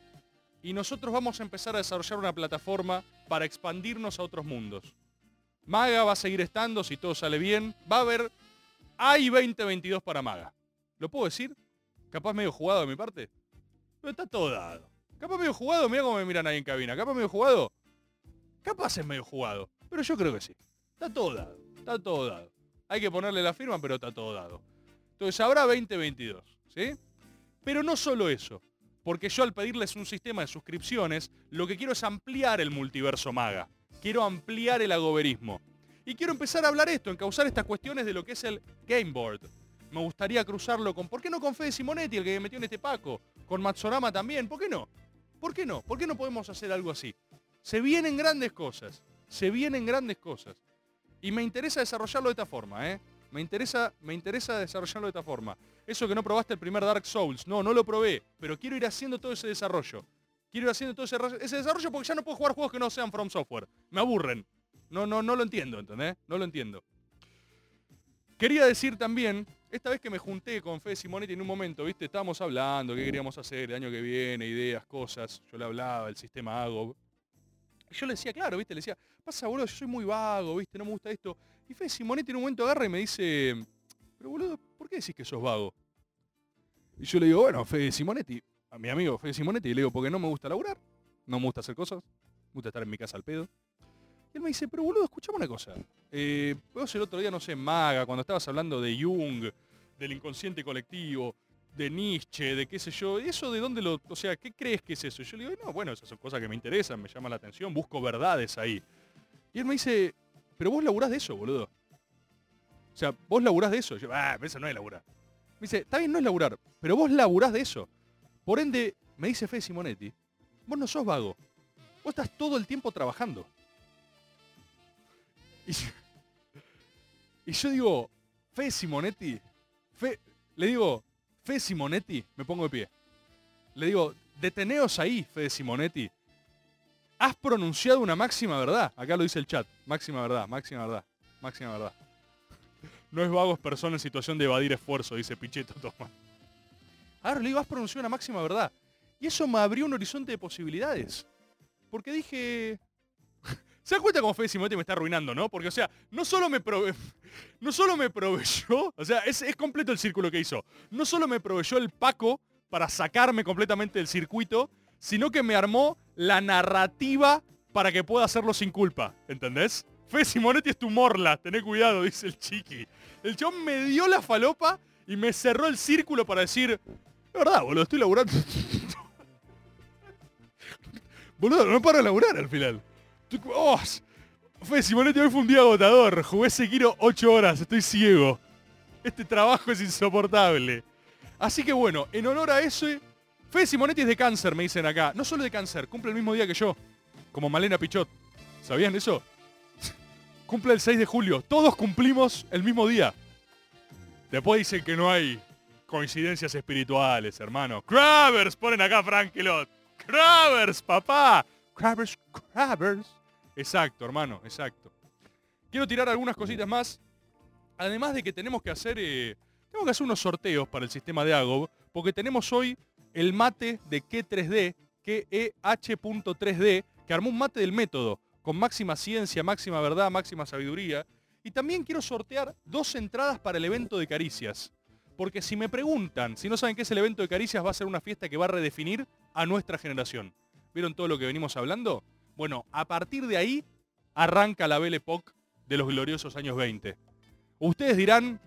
Speaker 7: y nosotros vamos a empezar a desarrollar una plataforma para expandirnos a otros mundos. Maga va a seguir estando, si todo sale bien. Va a haber... Hay 2022 para Maga. ¿Lo puedo decir? Capaz medio jugado de mi parte. Pero está todo dado. Capaz medio jugado, mira cómo me miran ahí en cabina. Capaz medio jugado. Capaz es medio jugado. Pero yo creo que sí. Está todo dado. Está todo dado. Hay que ponerle la firma, pero está todo dado. Entonces habrá 2022. ¿Sí? Pero no solo eso. Porque yo al pedirles un sistema de suscripciones, lo que quiero es ampliar el multiverso maga. Quiero ampliar el agoberismo. Y quiero empezar a hablar esto, encauzar estas cuestiones de lo que es el Game Board. Me gustaría cruzarlo con, ¿por qué no con Fede Simonetti, el que me metió en este paco? Con Matsorama también, ¿por qué no? ¿Por qué no? ¿Por qué no podemos hacer algo así? Se vienen grandes cosas. Se vienen grandes cosas. Y me interesa desarrollarlo de esta forma, ¿eh? Me interesa, me interesa desarrollarlo de esta forma. Eso que no probaste el primer Dark Souls. No, no lo probé. Pero quiero ir haciendo todo ese desarrollo. Quiero ir haciendo todo ese, desarrollo porque ya no puedo jugar juegos que no sean From Software. Me aburren. No, no, no lo entiendo, ¿entendés? No lo entiendo. Quería decir también, esta vez que me junté con Fede Simonetti en un momento, ¿viste? Estábamos hablando, qué queríamos hacer el año que viene, ideas, cosas. Yo le hablaba, el sistema AGOB. Yo le decía, claro, ¿viste? Le decía, pasa, boludo, yo soy muy vago, ¿viste? No me gusta esto. Y Fede Simonetti en un momento agarra y me dice, pero boludo, ¿por qué decís que sos vago? Y yo le digo, bueno, Fede Simonetti, a mi amigo Fede Simonetti, y le digo, porque no me gusta laburar, no me gusta hacer cosas, me gusta estar en mi casa al pedo. Y él me dice, pero boludo, escuchame una cosa. Eh, vos el otro día, no sé, Maga, cuando estabas hablando de Jung, del inconsciente colectivo, de Nietzsche, de qué sé yo, ¿eso de dónde lo, o sea, qué crees que es eso? Yo le digo, no, bueno, esas son cosas que me interesan, me llaman la atención, busco verdades ahí. Y él me dice, pero vos laburás de eso, boludo. O sea, vos laburás de eso. Yo, ah, eso no es laburar. Me dice, está bien, no es laburar, pero vos laburás de eso. Por ende, me dice Fede Simonetti, vos no sos vago. Vos estás todo el tiempo trabajando. Y, y yo digo, Fede Simonetti, Fe, le digo, Fede Simonetti, me pongo de pie. Le digo, deteneos ahí, Fede Simonetti. Has pronunciado una máxima verdad. Acá lo dice el chat. Máxima verdad, máxima verdad, máxima verdad. No es vago, es persona en situación de evadir esfuerzo, dice Pichetto Tomás. Ahora le digo, has pronunciado una máxima verdad. Y eso me abrió un horizonte de posibilidades. Porque dije... ¿Se da cuenta cómo Fede Simonetti me está arruinando, no? Porque, o sea, no solo me prove... No solo me proveyó... O sea, es, es completo el círculo que hizo. No solo me proveyó el Paco para sacarme completamente del circuito, sino que me armó la narrativa para que pueda hacerlo sin culpa. ¿Entendés? Fede Simonetti es tu morla, tené cuidado, dice el chiqui. El chabón me dio la falopa y me cerró el círculo para decir, es verdad, boludo, estoy laburando. boludo, no paro de laburar al final. Oh, Fede Simonetti hoy fue un día agotador. Jugué Sekiro 8 horas, estoy ciego. Este trabajo es insoportable. Así que bueno, en honor a eso, Fede Simonetti es de cáncer, me dicen acá. No solo de cáncer, cumple el mismo día que yo. Como Malena Pichot. ¿Sabían eso? cumple el 6 de julio. Todos cumplimos el mismo día. Después dicen que no hay coincidencias espirituales, hermano. Cravers, ponen acá Frankelot. Cravers, papá. Cravers, Cravers. Exacto, hermano, exacto. Quiero tirar algunas cositas más. Además de que tenemos que hacer, eh, tenemos que hacer unos sorteos para el sistema de Agob, porque tenemos hoy el mate de Q3D, KEH.3D, que armó un mate del método, con máxima ciencia, máxima verdad, máxima sabiduría. Y también quiero sortear dos entradas para el evento de Caricias. Porque si me preguntan, si no saben qué es el evento de Caricias, va a ser una fiesta que va a redefinir a nuestra generación. ¿Vieron todo lo que venimos hablando? Bueno, a partir de ahí arranca la Belle Époque de los gloriosos años 20. Ustedes dirán,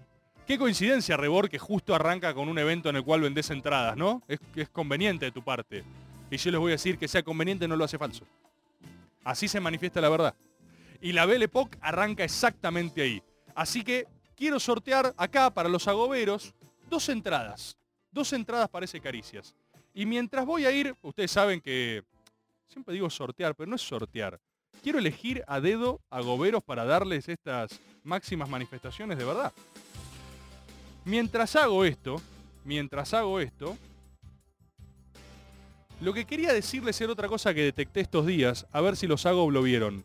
Speaker 7: qué coincidencia, Rebor, que justo arranca con un evento en el cual vendés entradas, ¿no? Es, es conveniente de tu parte. Y yo les voy a decir que sea conveniente no lo hace falso. Así se manifiesta la verdad. Y la Belle Époque arranca exactamente ahí. Así que quiero sortear acá para los agoberos dos entradas. Dos entradas para ese Caricias. Y mientras voy a ir, ustedes saben que siempre digo sortear, pero no es sortear. Quiero elegir a dedo a goberos para darles estas máximas manifestaciones de verdad. Mientras hago esto, mientras hago esto, lo que quería decirles era otra cosa que detecté estos días, a ver si los hago lo vieron.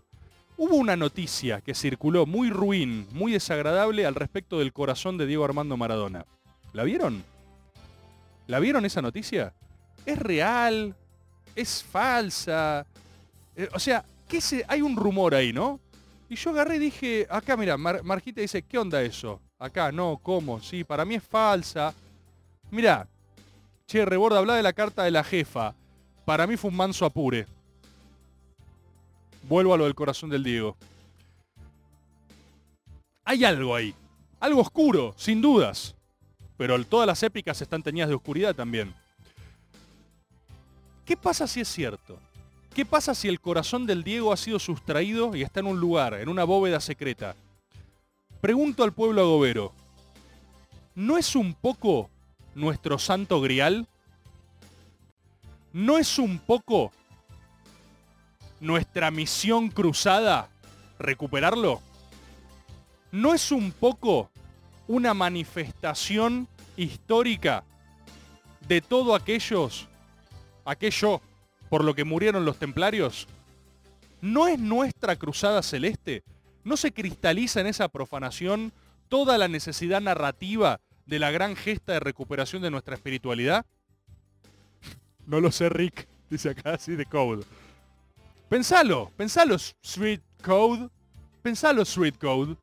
Speaker 7: Hubo una noticia que circuló muy ruin, muy desagradable al respecto del corazón de Diego Armando Maradona. ¿La vieron? ¿La vieron esa noticia? ¿Es real? ¿Es falsa? Eh, o sea, ¿qué se, hay un rumor ahí, ¿no? Y yo agarré y dije, acá mira, Mar- Marjita dice, ¿qué onda eso? Acá, no, ¿cómo? Sí, para mí es falsa. Mira, che, Reborda, habla de la carta de la jefa. Para mí fue un manso apure. Vuelvo a lo del corazón del Diego. Hay algo ahí. Algo oscuro, sin dudas. Pero todas las épicas están teñidas de oscuridad también. ¿Qué pasa si es cierto? ¿Qué pasa si el corazón del Diego ha sido sustraído y está en un lugar, en una bóveda secreta? Pregunto al pueblo agobero, ¿no es un poco nuestro santo grial? ¿No es un poco nuestra misión cruzada recuperarlo? ¿No es un poco una manifestación histórica de todo aquellos, aquello por lo que murieron los templarios? ¿No es nuestra cruzada celeste? ¿No se cristaliza en esa profanación toda la necesidad narrativa de la gran gesta de recuperación de nuestra espiritualidad? No lo sé, Rick, dice acá así de Code. Pensalo, pensalo, Street Code. Pensalo, Street Code.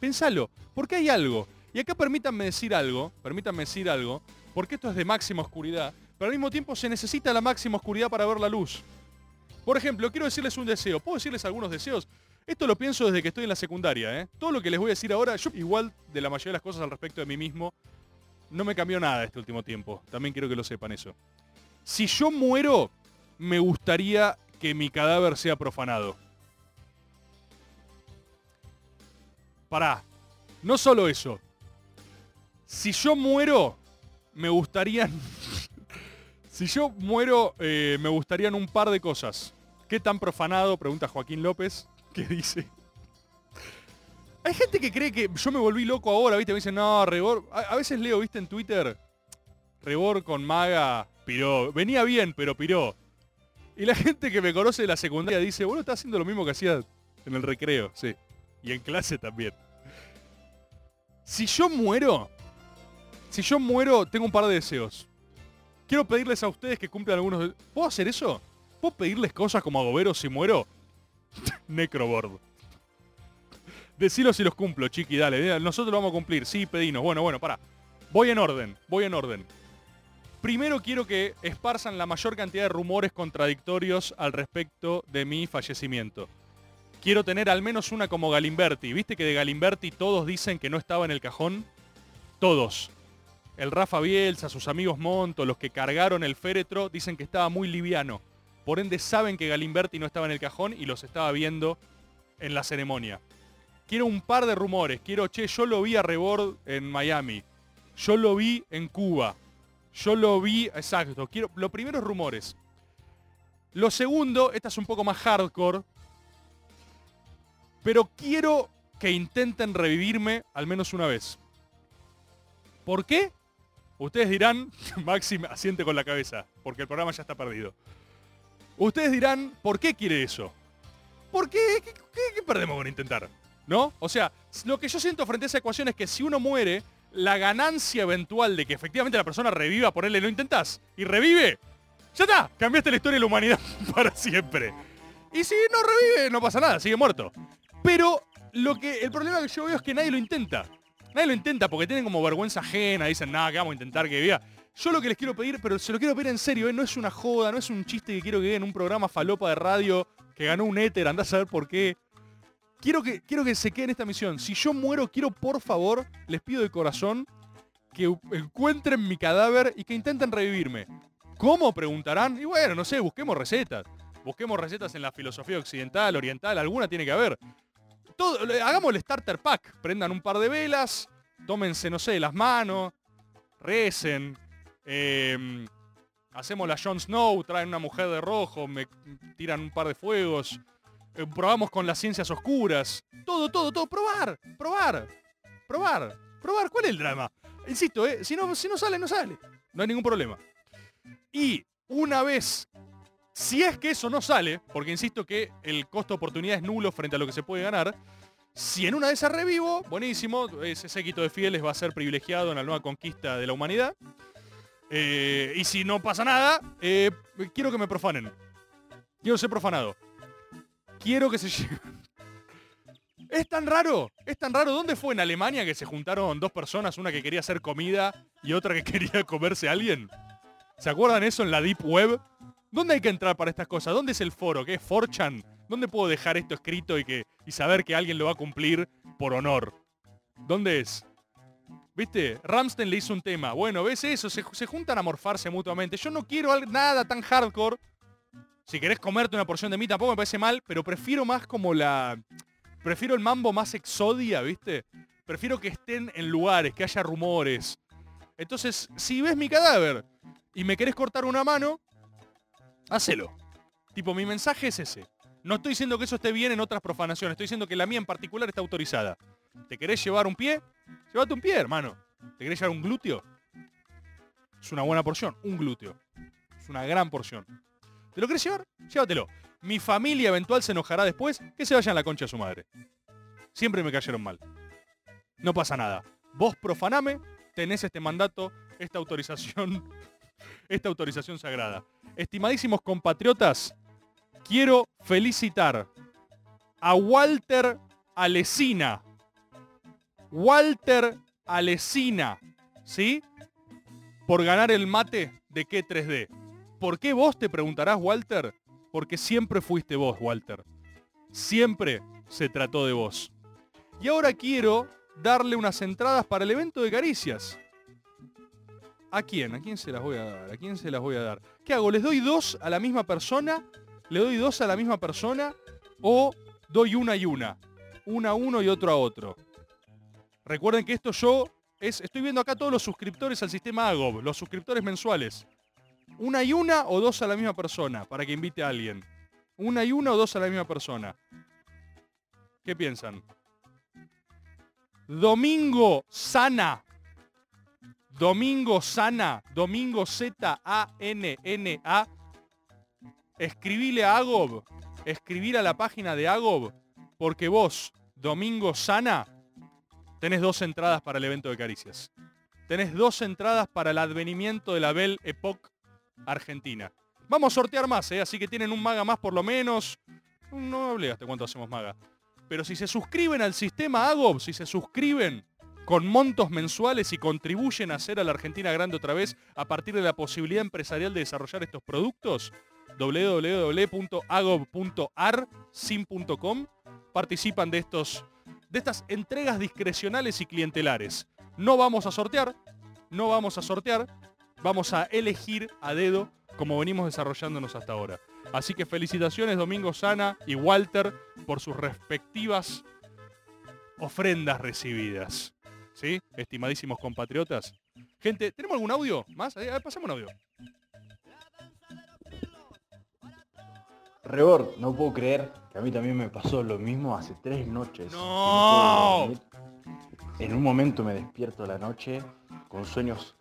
Speaker 7: Pensalo, porque hay algo. Y acá permítanme decir algo, permítanme decir algo, porque esto es de máxima oscuridad, pero al mismo tiempo se necesita la máxima oscuridad para ver la luz. Por ejemplo, quiero decirles un deseo. ¿Puedo decirles algunos deseos? Esto lo pienso desde que estoy en la secundaria, ¿eh? Todo lo que les voy a decir ahora, yo igual de la mayoría de las cosas al respecto de mí mismo, no me cambió nada este último tiempo. También quiero que lo sepan eso. Si yo muero, me gustaría que mi cadáver sea profanado. Pará. No solo eso. Si yo muero, me gustarían... si yo muero, eh, me gustarían un par de cosas. ¿Qué tan profanado? Pregunta Joaquín López. ¿Qué dice? Hay gente que cree que yo me volví loco ahora, ¿viste? Me dicen, no, Rebor... A, a veces leo, ¿viste? En Twitter. Rebor con maga piró. Venía bien, pero piró. Y la gente que me conoce de la secundaria dice, bueno, está haciendo lo mismo que hacía en el recreo, sí. Y en clase también. Si yo muero, si yo muero, tengo un par de deseos. Quiero pedirles a ustedes que cumplan algunos... ¿Puedo hacer eso? ¿Puedo pedirles cosas como agobero si muero? Necroboard. Decilo si los cumplo, chiqui, dale. eh, Nosotros lo vamos a cumplir. Sí, pedinos. Bueno, bueno, para. Voy en orden, voy en orden. Primero quiero que esparzan la mayor cantidad de rumores contradictorios al respecto de mi fallecimiento. Quiero tener al menos una como Galimberti. ¿Viste que de Galimberti todos dicen que no estaba en el cajón? Todos. El Rafa Bielsa, sus amigos Monto, los que cargaron el féretro, dicen que estaba muy liviano. Por ende saben que Galimberti no estaba en el cajón y los estaba viendo en la ceremonia. Quiero un par de rumores. Quiero, che, yo lo vi a Rebord en Miami. Yo lo vi en Cuba. Yo lo vi, exacto. Quiero, lo primero es rumores. Lo segundo, esta es un poco más hardcore. Pero quiero que intenten revivirme al menos una vez. ¿Por qué? Ustedes dirán, Maxi asiente con la cabeza, porque el programa ya está perdido. Ustedes dirán, ¿por qué quiere eso? ¿Por qué? ¿Qué, perdemos con intentar? ¿No? O sea, lo que yo siento frente a esa ecuación es que si uno muere, la ganancia eventual de que efectivamente la persona reviva, ponerle no intentás, y revive, ya está, cambiaste la historia de la humanidad para siempre. Y si no revive, no pasa nada, sigue muerto. Pero lo que el problema que yo veo es que nadie lo intenta. Nadie lo intenta porque tienen como vergüenza ajena, dicen, nada, que vamos a intentar que viva. Yo lo que les quiero pedir, pero se lo quiero pedir en serio, ¿eh? no es una joda, no es un chiste que quiero que en un programa falopa de radio que ganó un éter, andás a saber por qué. Quiero que, quiero que se quede en esta misión. Si yo muero, quiero por favor, les pido de corazón, que encuentren mi cadáver y que intenten revivirme. ¿Cómo? Preguntarán. Y bueno, no sé, busquemos recetas. Busquemos recetas en la filosofía occidental, oriental, alguna tiene que haber. Hagamos el starter pack. Prendan un par de velas, tómense, no sé, las manos, recen. eh, hacemos la Jon Snow, traen una mujer de rojo, me tiran un par de fuegos. eh, probamos con las ciencias oscuras. Todo, todo, todo. Probar, probar, probar, probar. ¿Cuál es el drama? Insisto, ¿eh? si, no, si no sale, no sale. No hay ningún problema. Y una vez, si es que eso no sale, porque insisto que el costo de oportunidad es nulo frente a lo que se puede ganar, si en una de esas revivo, buenísimo, ese séquito de fieles va a ser privilegiado en la nueva conquista de la humanidad. Eh, y si no pasa nada, eh, quiero que me profanen. Quiero ser profanado. quiero que se lleven. Es tan raro, es tan raro. ¿Dónde fue en Alemania que se juntaron dos personas, una que quería hacer comida y otra que quería comerse a alguien? ¿Se acuerdan eso en la Deep Web? ¿Dónde hay que entrar para estas cosas? ¿Dónde es el foro? ¿Qué es 4chan? ¿Dónde puedo dejar esto escrito y, que, y saber que alguien lo va a cumplir por honor? ¿Dónde es? ¿Viste? Ramstein le hizo un tema. Bueno, ¿ves eso? Se, se juntan a morfarse mutuamente. Yo no quiero nada tan hardcore. Si querés comerte una porción de mí tampoco me parece mal, pero prefiero más como la... Prefiero el mambo más exodia, ¿viste? Prefiero que estén en lugares, que haya rumores. Entonces, si ves mi cadáver y me querés cortar una mano, hacelo. Tipo, mi mensaje es ese. No estoy diciendo que eso esté bien en otras profanaciones, estoy diciendo que la mía en particular está autorizada. ¿Te querés llevar un pie? Llévate un pie, hermano. ¿Te querés llevar un glúteo? Es una buena porción, un glúteo. Es una gran porción. ¿Te lo querés llevar? Llévatelo. Mi familia eventual se enojará después que se vayan a la concha de su madre. Siempre me cayeron mal. No pasa nada. Vos profaname, tenés este mandato, esta autorización, esta autorización sagrada. Estimadísimos compatriotas, quiero felicitar a Walter Alesina. Walter Alesina, ¿sí? Por ganar el mate de qué 3D. ¿Por qué vos te preguntarás, Walter? Porque siempre fuiste vos, Walter. Siempre se trató de vos. Y ahora quiero darle unas entradas para el evento de Caricias. ¿A quién? ¿A quién se las voy a dar? ¿A quién se las voy a dar? ¿Qué hago? ¿Les doy dos a la misma persona? ¿Le doy dos a la misma persona? ¿O doy una y una? Una a uno y otro a otro. Recuerden que esto yo es, estoy viendo acá todos los suscriptores al sistema AGOB, los suscriptores mensuales. Una y una o dos a la misma persona para que invite a alguien. Una y una o dos a la misma persona. ¿Qué piensan? Domingo Sana. Domingo Sana. Domingo Z-A-N-N-A. Escribile a Agob. Escribir a la página de Agob. Porque vos, Domingo Sana, tenés dos entradas para el evento de Caricias. Tenés dos entradas para el advenimiento de la Belle Époque Argentina. Vamos a sortear más, ¿eh? así que tienen un maga más por lo menos. No hablé hasta cuánto hacemos maga. Pero si se suscriben al sistema AGOB, si se suscriben con montos mensuales y contribuyen a hacer a la Argentina grande otra vez a partir de la posibilidad empresarial de desarrollar estos productos, www.agob.ar.sim.com participan de estos de estas entregas discrecionales y clientelares. No vamos a sortear, no vamos a sortear, vamos a elegir a dedo como venimos desarrollándonos hasta ahora. Así que felicitaciones Domingo Sana y Walter por sus respectivas ofrendas recibidas. ¿Sí? Estimadísimos compatriotas. Gente, ¿tenemos algún audio más? A ver, pasamos un audio.
Speaker 12: Rebord, no puedo creer que a mí también me pasó lo mismo hace tres noches.
Speaker 7: ¡No!
Speaker 12: En un momento me despierto a la noche con sueños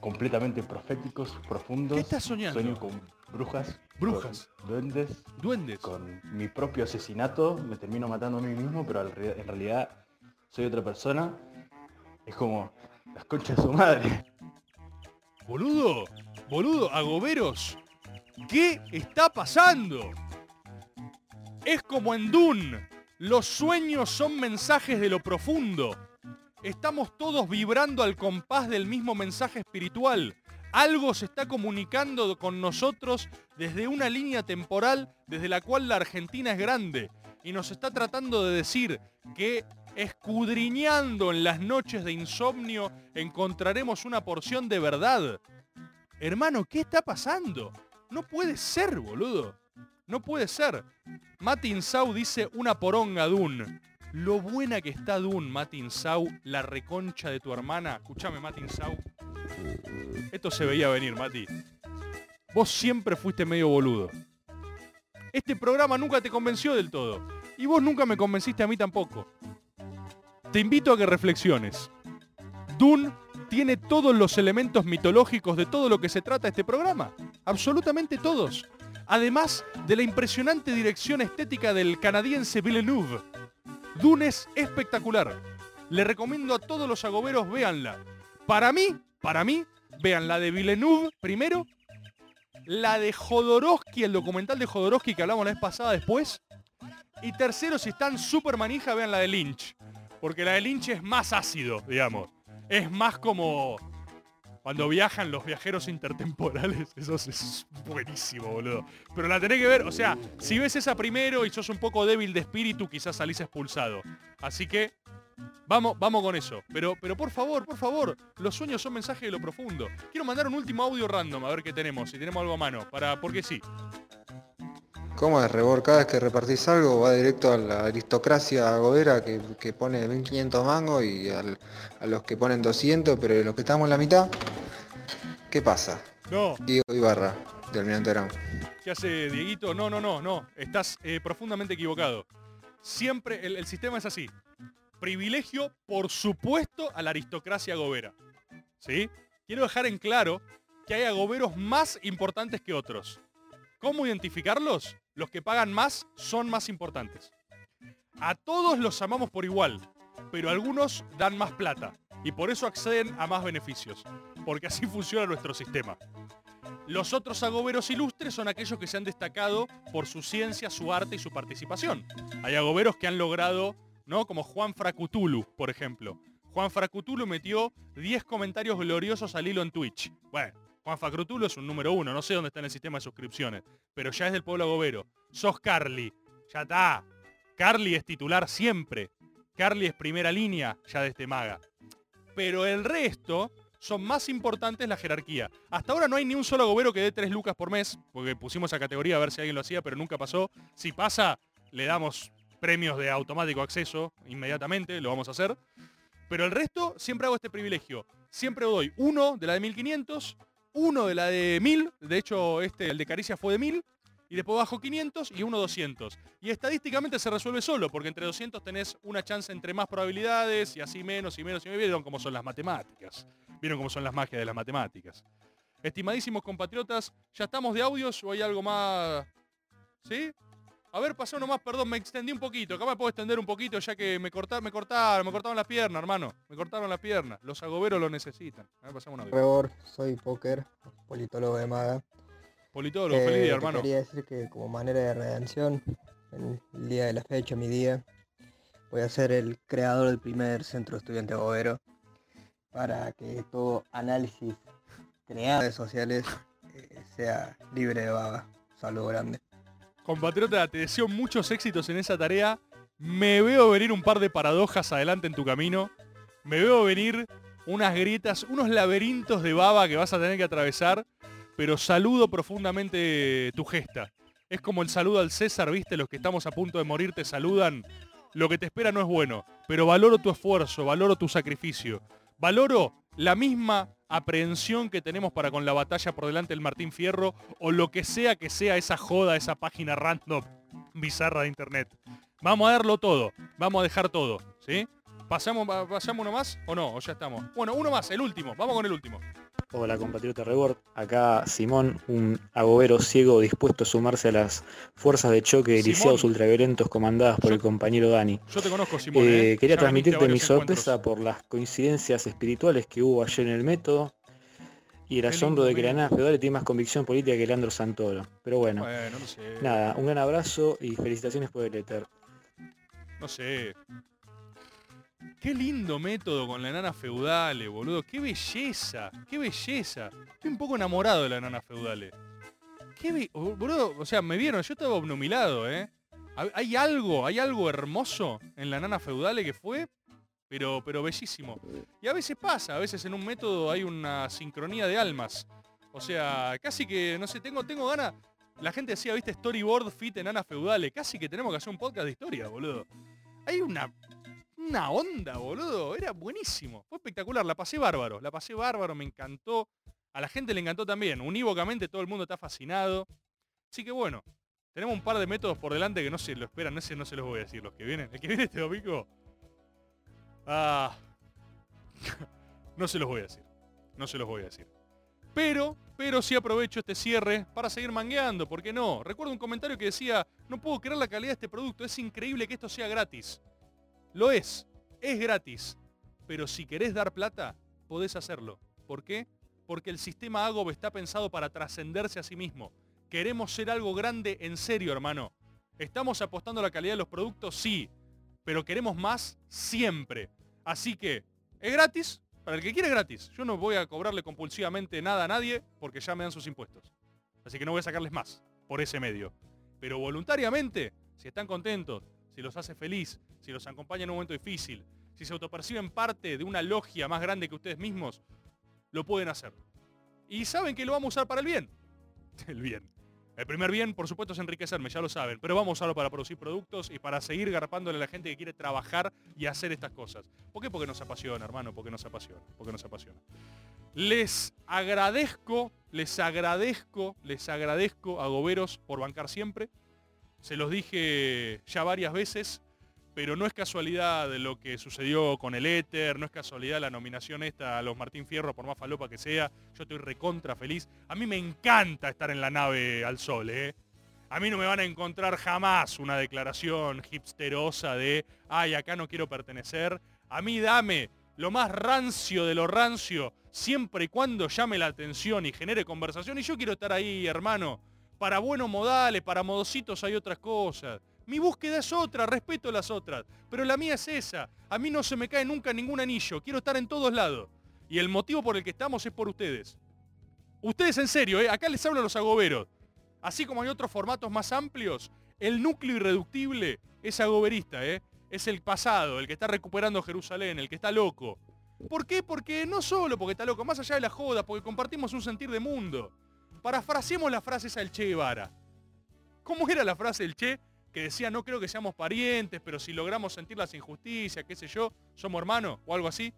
Speaker 12: completamente proféticos, profundos.
Speaker 7: ¿Qué estás soñando?
Speaker 12: Sueño con brujas.
Speaker 7: Brujas.
Speaker 12: con duendes.
Speaker 7: Duendes.
Speaker 12: Con mi propio asesinato. Me termino matando a mí mismo, pero en realidad soy otra persona. Es como las conchas de su madre.
Speaker 7: Boludo, boludo, agoberos. ¿Qué está pasando? Es como en Dune. Los sueños son mensajes de lo profundo. Estamos todos vibrando al compás del mismo mensaje espiritual. Algo se está comunicando con nosotros desde una línea temporal desde la cual la Argentina es grande y nos está tratando de decir que escudriñando en las noches de insomnio encontraremos una porción de verdad. Hermano, ¿qué está pasando? No puede ser, boludo. No puede ser. Matin Sau dice una poronga Dun. Lo buena que está Dun, Matin Sau, la reconcha de tu hermana. Escúchame, Matin Sau. Esto se veía venir, Mati. Vos siempre fuiste medio boludo. Este programa nunca te convenció del todo. Y vos nunca me convenciste a mí tampoco. Te invito a que reflexiones. Dune tiene todos los elementos mitológicos de todo lo que se trata este programa. Absolutamente todos. Además de la impresionante dirección estética del canadiense Villeneuve. Dune es espectacular. Le recomiendo a todos los agoberos véanla. Para mí, para mí, vean la de Villeneuve primero, la de Jodorowsky, el documental de Jodorowsky que hablamos la vez pasada después, Y tercero, si están súper manija, vean la de Lynch. Porque la de Lynch es más ácido, digamos. Es más como cuando viajan los viajeros intertemporales. Eso es- buenísimo, boludo. Pero la tenés que ver, o sea, si ves esa primero y sos un poco débil de espíritu, quizás salís expulsado. Así que Vamos, vamos con eso. Pero, pero por favor, por favor, los sueños son mensajes de lo profundo. Quiero mandar un último audio random, a ver qué tenemos, si tenemos algo a mano, para, porque sí.
Speaker 13: ¿Cómo es, Rebor? Cada vez que repartís algo va directo a la aristocracia agobera que, que pone 1500 mangos y al- a los que ponen 200, pero los que estamos en la mitad, ¿qué pasa?
Speaker 7: No.
Speaker 13: Diego Ibarra, del Almirante.
Speaker 7: ¿Qué hace Dieguito? No, no, no, no. Estás eh, profundamente equivocado. Siempre el, el sistema es así. Privilegio, por supuesto, a la aristocracia agobera. ¿Sí? Quiero dejar en claro que hay agoberos más importantes que otros. ¿Cómo identificarlos? Los que pagan más son más importantes. A todos los amamos por igual, pero algunos dan más plata y por eso acceden a más beneficios, porque así funciona nuestro sistema. Los otros agoberos ilustres son aquellos que se han destacado por su ciencia, su arte y su participación. Hay agoberos que han logrado, ¿no? Como Juan Fracutulu, por ejemplo. Juan Fracutulu metió 10 comentarios gloriosos al hilo en Twitch. Bueno, Juan Fracutulu es un número uno, no sé dónde está en el sistema de suscripciones, pero ya es del pueblo agobero. Sos Carly, ya está. Carly es titular siempre. Carly es primera línea ya de este maga. Pero el resto son más importantes la jerarquía. Hasta ahora no hay ni un solo agobero que dé 3 lucas por mes, porque pusimos esa categoría a ver si alguien lo hacía, pero nunca pasó. Si pasa, le damos premios de automático acceso inmediatamente, lo vamos a hacer. Pero el resto siempre hago este privilegio. Siempre doy uno de la de 1500, uno de la de 1000, de hecho este, el de Caricia fue de 1000, y después bajo 500 y uno 200. Y estadísticamente se resuelve solo, porque entre 200 tenés una chance entre más probabilidades y así menos y menos y menos. Vieron cómo son las matemáticas. Vieron cómo son las magias de las matemáticas. Estimadísimos compatriotas, ¿ya estamos de audios o hay algo más? ¿Sí? A ver, pasó nomás, perdón, me extendí un poquito. Acá me puedo extender un poquito ya que me cortaron, me cortaron, me cortaron las piernas, hermano. Me cortaron las piernas. Los agoberos lo necesitan. A ver, pasamos un audio.
Speaker 14: Rebor, soy Poker, politólogo de Maga.
Speaker 7: Politólogo,
Speaker 14: Eh,
Speaker 7: feliz día,
Speaker 14: te
Speaker 7: hermano.
Speaker 14: Quería decir que como manera de redención, en el día de la fecha, mi día, voy a ser el creador del primer centro estudiante bobero para que todo análisis creado en redes sociales eh, sea libre de baba. Saludo grande.
Speaker 7: Compatriota, te deseo muchos éxitos en esa tarea. Me veo venir un par de paradojas adelante en tu camino. Me veo venir unas grietas, unos laberintos de baba que vas a tener que atravesar. Pero saludo profundamente tu gesta. Es como el saludo al César, ¿viste? Los que estamos a punto de morir te saludan. Lo que te espera no es bueno, pero valoro tu esfuerzo, valoro tu sacrificio. Valoro la misma aprehensión que tenemos para con la batalla por delante del Martín Fierro o lo que sea que sea esa joda, esa página random bizarra de internet. Vamos a darlo todo, vamos a dejar todo, ¿sí? ¿Pasamos, pa- ¿Pasamos uno más o no? ¿O ya estamos? Bueno, uno más, el último, vamos con el último.
Speaker 15: Hola compatriota Rebord, acá Simón, un agobero ciego dispuesto a sumarse a las fuerzas de choque de lisiados ultraviolentos comandadas por el compañero Dani.
Speaker 7: Yo te conozco, Simón.
Speaker 15: Eh,
Speaker 7: ¿eh?
Speaker 15: quería
Speaker 7: Ya
Speaker 15: transmitirte mi sorpresa por las coincidencias espirituales que hubo ayer en el método y el asombro de que la nada feudal tiene más convicción política que Leandro Santoro. Pero bueno,
Speaker 7: Bueno, no sé.
Speaker 15: nada, un gran abrazo y felicitaciones por el éter.
Speaker 7: No sé. Qué lindo método con la enana feudale, boludo. Qué belleza, qué belleza. Estoy un poco enamorado de la enana feudale. Qué be- oh, boludo, o sea, me vieron, yo estaba obnubilado, ¿eh? Hay- algo, hay algo hermoso en la enana feudale que fue, pero, pero bellísimo. Y a veces pasa, a veces en un método hay una sincronía de almas. O sea, casi que, no sé, tengo, tengo ganas. La gente decía, viste, storyboard fit enana feudale. Casi que tenemos que hacer un podcast de historia, boludo. Hay una, una onda, boludo. Era buenísimo. Fue espectacular. La pasé bárbaro. La pasé bárbaro, me encantó. A la gente le encantó también. Unívocamente todo el mundo está fascinado. Así que bueno, tenemos un par de métodos por delante que no se lo esperan. Ese no se los voy a decir. Los que vienen. El que viene este domingo. Ah. no se los voy a decir. No se los voy a decir. Pero, pero sí aprovecho este cierre para seguir mangueando, ¿por qué no? Recuerdo un comentario que decía, no puedo creer la calidad de este producto, es increíble que esto sea gratis. Lo es, es gratis. Pero si querés dar plata, podés hacerlo. ¿Por qué? Porque el sistema Agob está pensado para trascenderse a sí mismo. Queremos ser algo grande en serio, hermano. ¿Estamos apostando a la calidad de los productos? Sí. Pero queremos más siempre. Así que, ¿es gratis? Para el que quiere gratis. Yo no voy a cobrarle compulsivamente nada a nadie porque ya me dan sus impuestos. Así que no voy a sacarles más por ese medio. Pero voluntariamente, si están contentos, si los hace feliz, si los acompaña en un momento difícil, si se autoperciben parte de una logia más grande que ustedes mismos, lo pueden hacer. Y saben que lo vamos a usar para el bien. El bien. El primer bien, por supuesto, es enriquecerme, ya lo saben, pero vamos a usarlo para producir productos y para seguir garpándole a la gente que quiere trabajar y hacer estas cosas. ¿Por qué? Porque nos apasiona, hermano, porque nos apasiona, porque nos apasiona. Les agradezco, les agradezco, les agradezco a Goberos por bancar siempre. Se los dije ya varias veces, pero no es casualidad lo que sucedió con el éter, no es casualidad la nominación esta a los Martín Fierro, por más falopa que sea, yo estoy recontra feliz. A mí me encanta estar en la nave al sol, ¿eh? A mí no me van a encontrar jamás una declaración hipsterosa de, ay, acá no quiero pertenecer. A mí dame lo más rancio de lo rancio, siempre y cuando llame la atención y genere conversación. Y yo quiero estar ahí, hermano. Para buenos modales, para modositos hay otras cosas. Mi búsqueda es otra, respeto las otras, pero la mía es esa. A mí no se me cae nunca ningún anillo, quiero estar en todos lados. Y el motivo por el que estamos es por ustedes. Ustedes en serio, ¿eh? acá les hablo a los agoberos. Así como hay otros formatos más amplios, el núcleo irreductible es agoberista, ¿eh? es el pasado, el que está recuperando Jerusalén, el que está loco. ¿Por qué? Porque no solo porque está loco, más allá de la joda, porque compartimos un sentir de mundo. Parafraseemos la frase esa del Che Guevara. ¿Cómo era la frase del Che? que decía, no creo que seamos parientes, pero si logramos sentir las injusticias, qué sé yo, somos hermanos o algo así.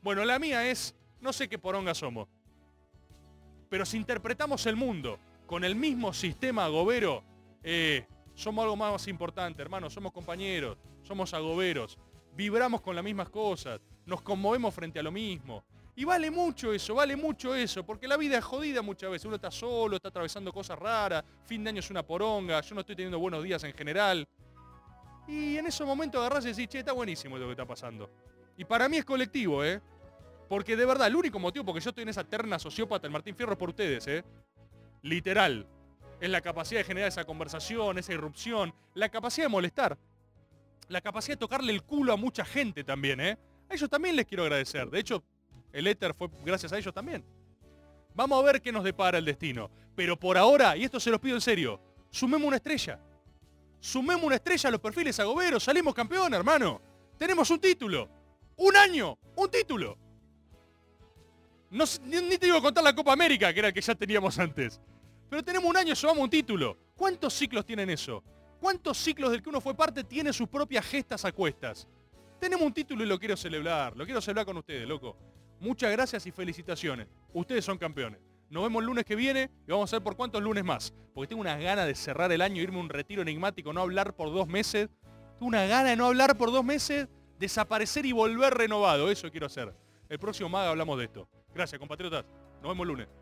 Speaker 7: Bueno, la mía es, no sé qué poronga somos. Pero si interpretamos el mundo con el mismo sistema agobero, eh, somos algo más importante, hermanos, somos compañeros, somos agoberos, vibramos con las mismas cosas, nos conmovemos frente a lo mismo. Y vale mucho eso, vale mucho eso, porque la vida es jodida muchas veces. Uno está solo, está atravesando cosas raras, fin de año es una poronga, yo no estoy teniendo buenos días en general. Y en esos momentos agarrás y decís, che, está buenísimo lo que está pasando. Y para mí es colectivo, ¿eh? Porque de verdad, el único motivo porque yo estoy en esa terna sociópata, el Martín Fierro, por ustedes, ¿eh? Literal. Es la capacidad de generar esa conversación, esa irrupción, la capacidad de molestar. La capacidad de tocarle el culo a mucha gente también, ¿eh? A ellos también les quiero agradecer. De hecho, el éter fue gracias a ellos también. Vamos a ver qué nos depara el destino. Pero por ahora, y esto se los pido en serio, sumemos una estrella. Sumemos una estrella a los perfiles agoberos. Salimos campeón, hermano. Tenemos un título. Un año. Un título. No, ni, te iba a contar la Copa América, que era el que ya teníamos antes. Pero tenemos un año, sumamos un título. ¿Cuántos ciclos tienen eso? ¿Cuántos ciclos del que uno fue parte tiene sus propias gestas a cuestas? Tenemos un título y lo quiero celebrar. Lo quiero celebrar con ustedes, loco. Muchas gracias y felicitaciones. Ustedes son campeones. Nos vemos el lunes que viene y vamos a ver por cuántos lunes más. Porque tengo unas ganas de cerrar el año, irme a un retiro enigmático, no hablar por dos meses. Tengo una gana de no hablar por dos meses, desaparecer y volver renovado. Eso quiero hacer. El próximo MAGA hablamos de esto. Gracias, compatriotas. Nos vemos el lunes.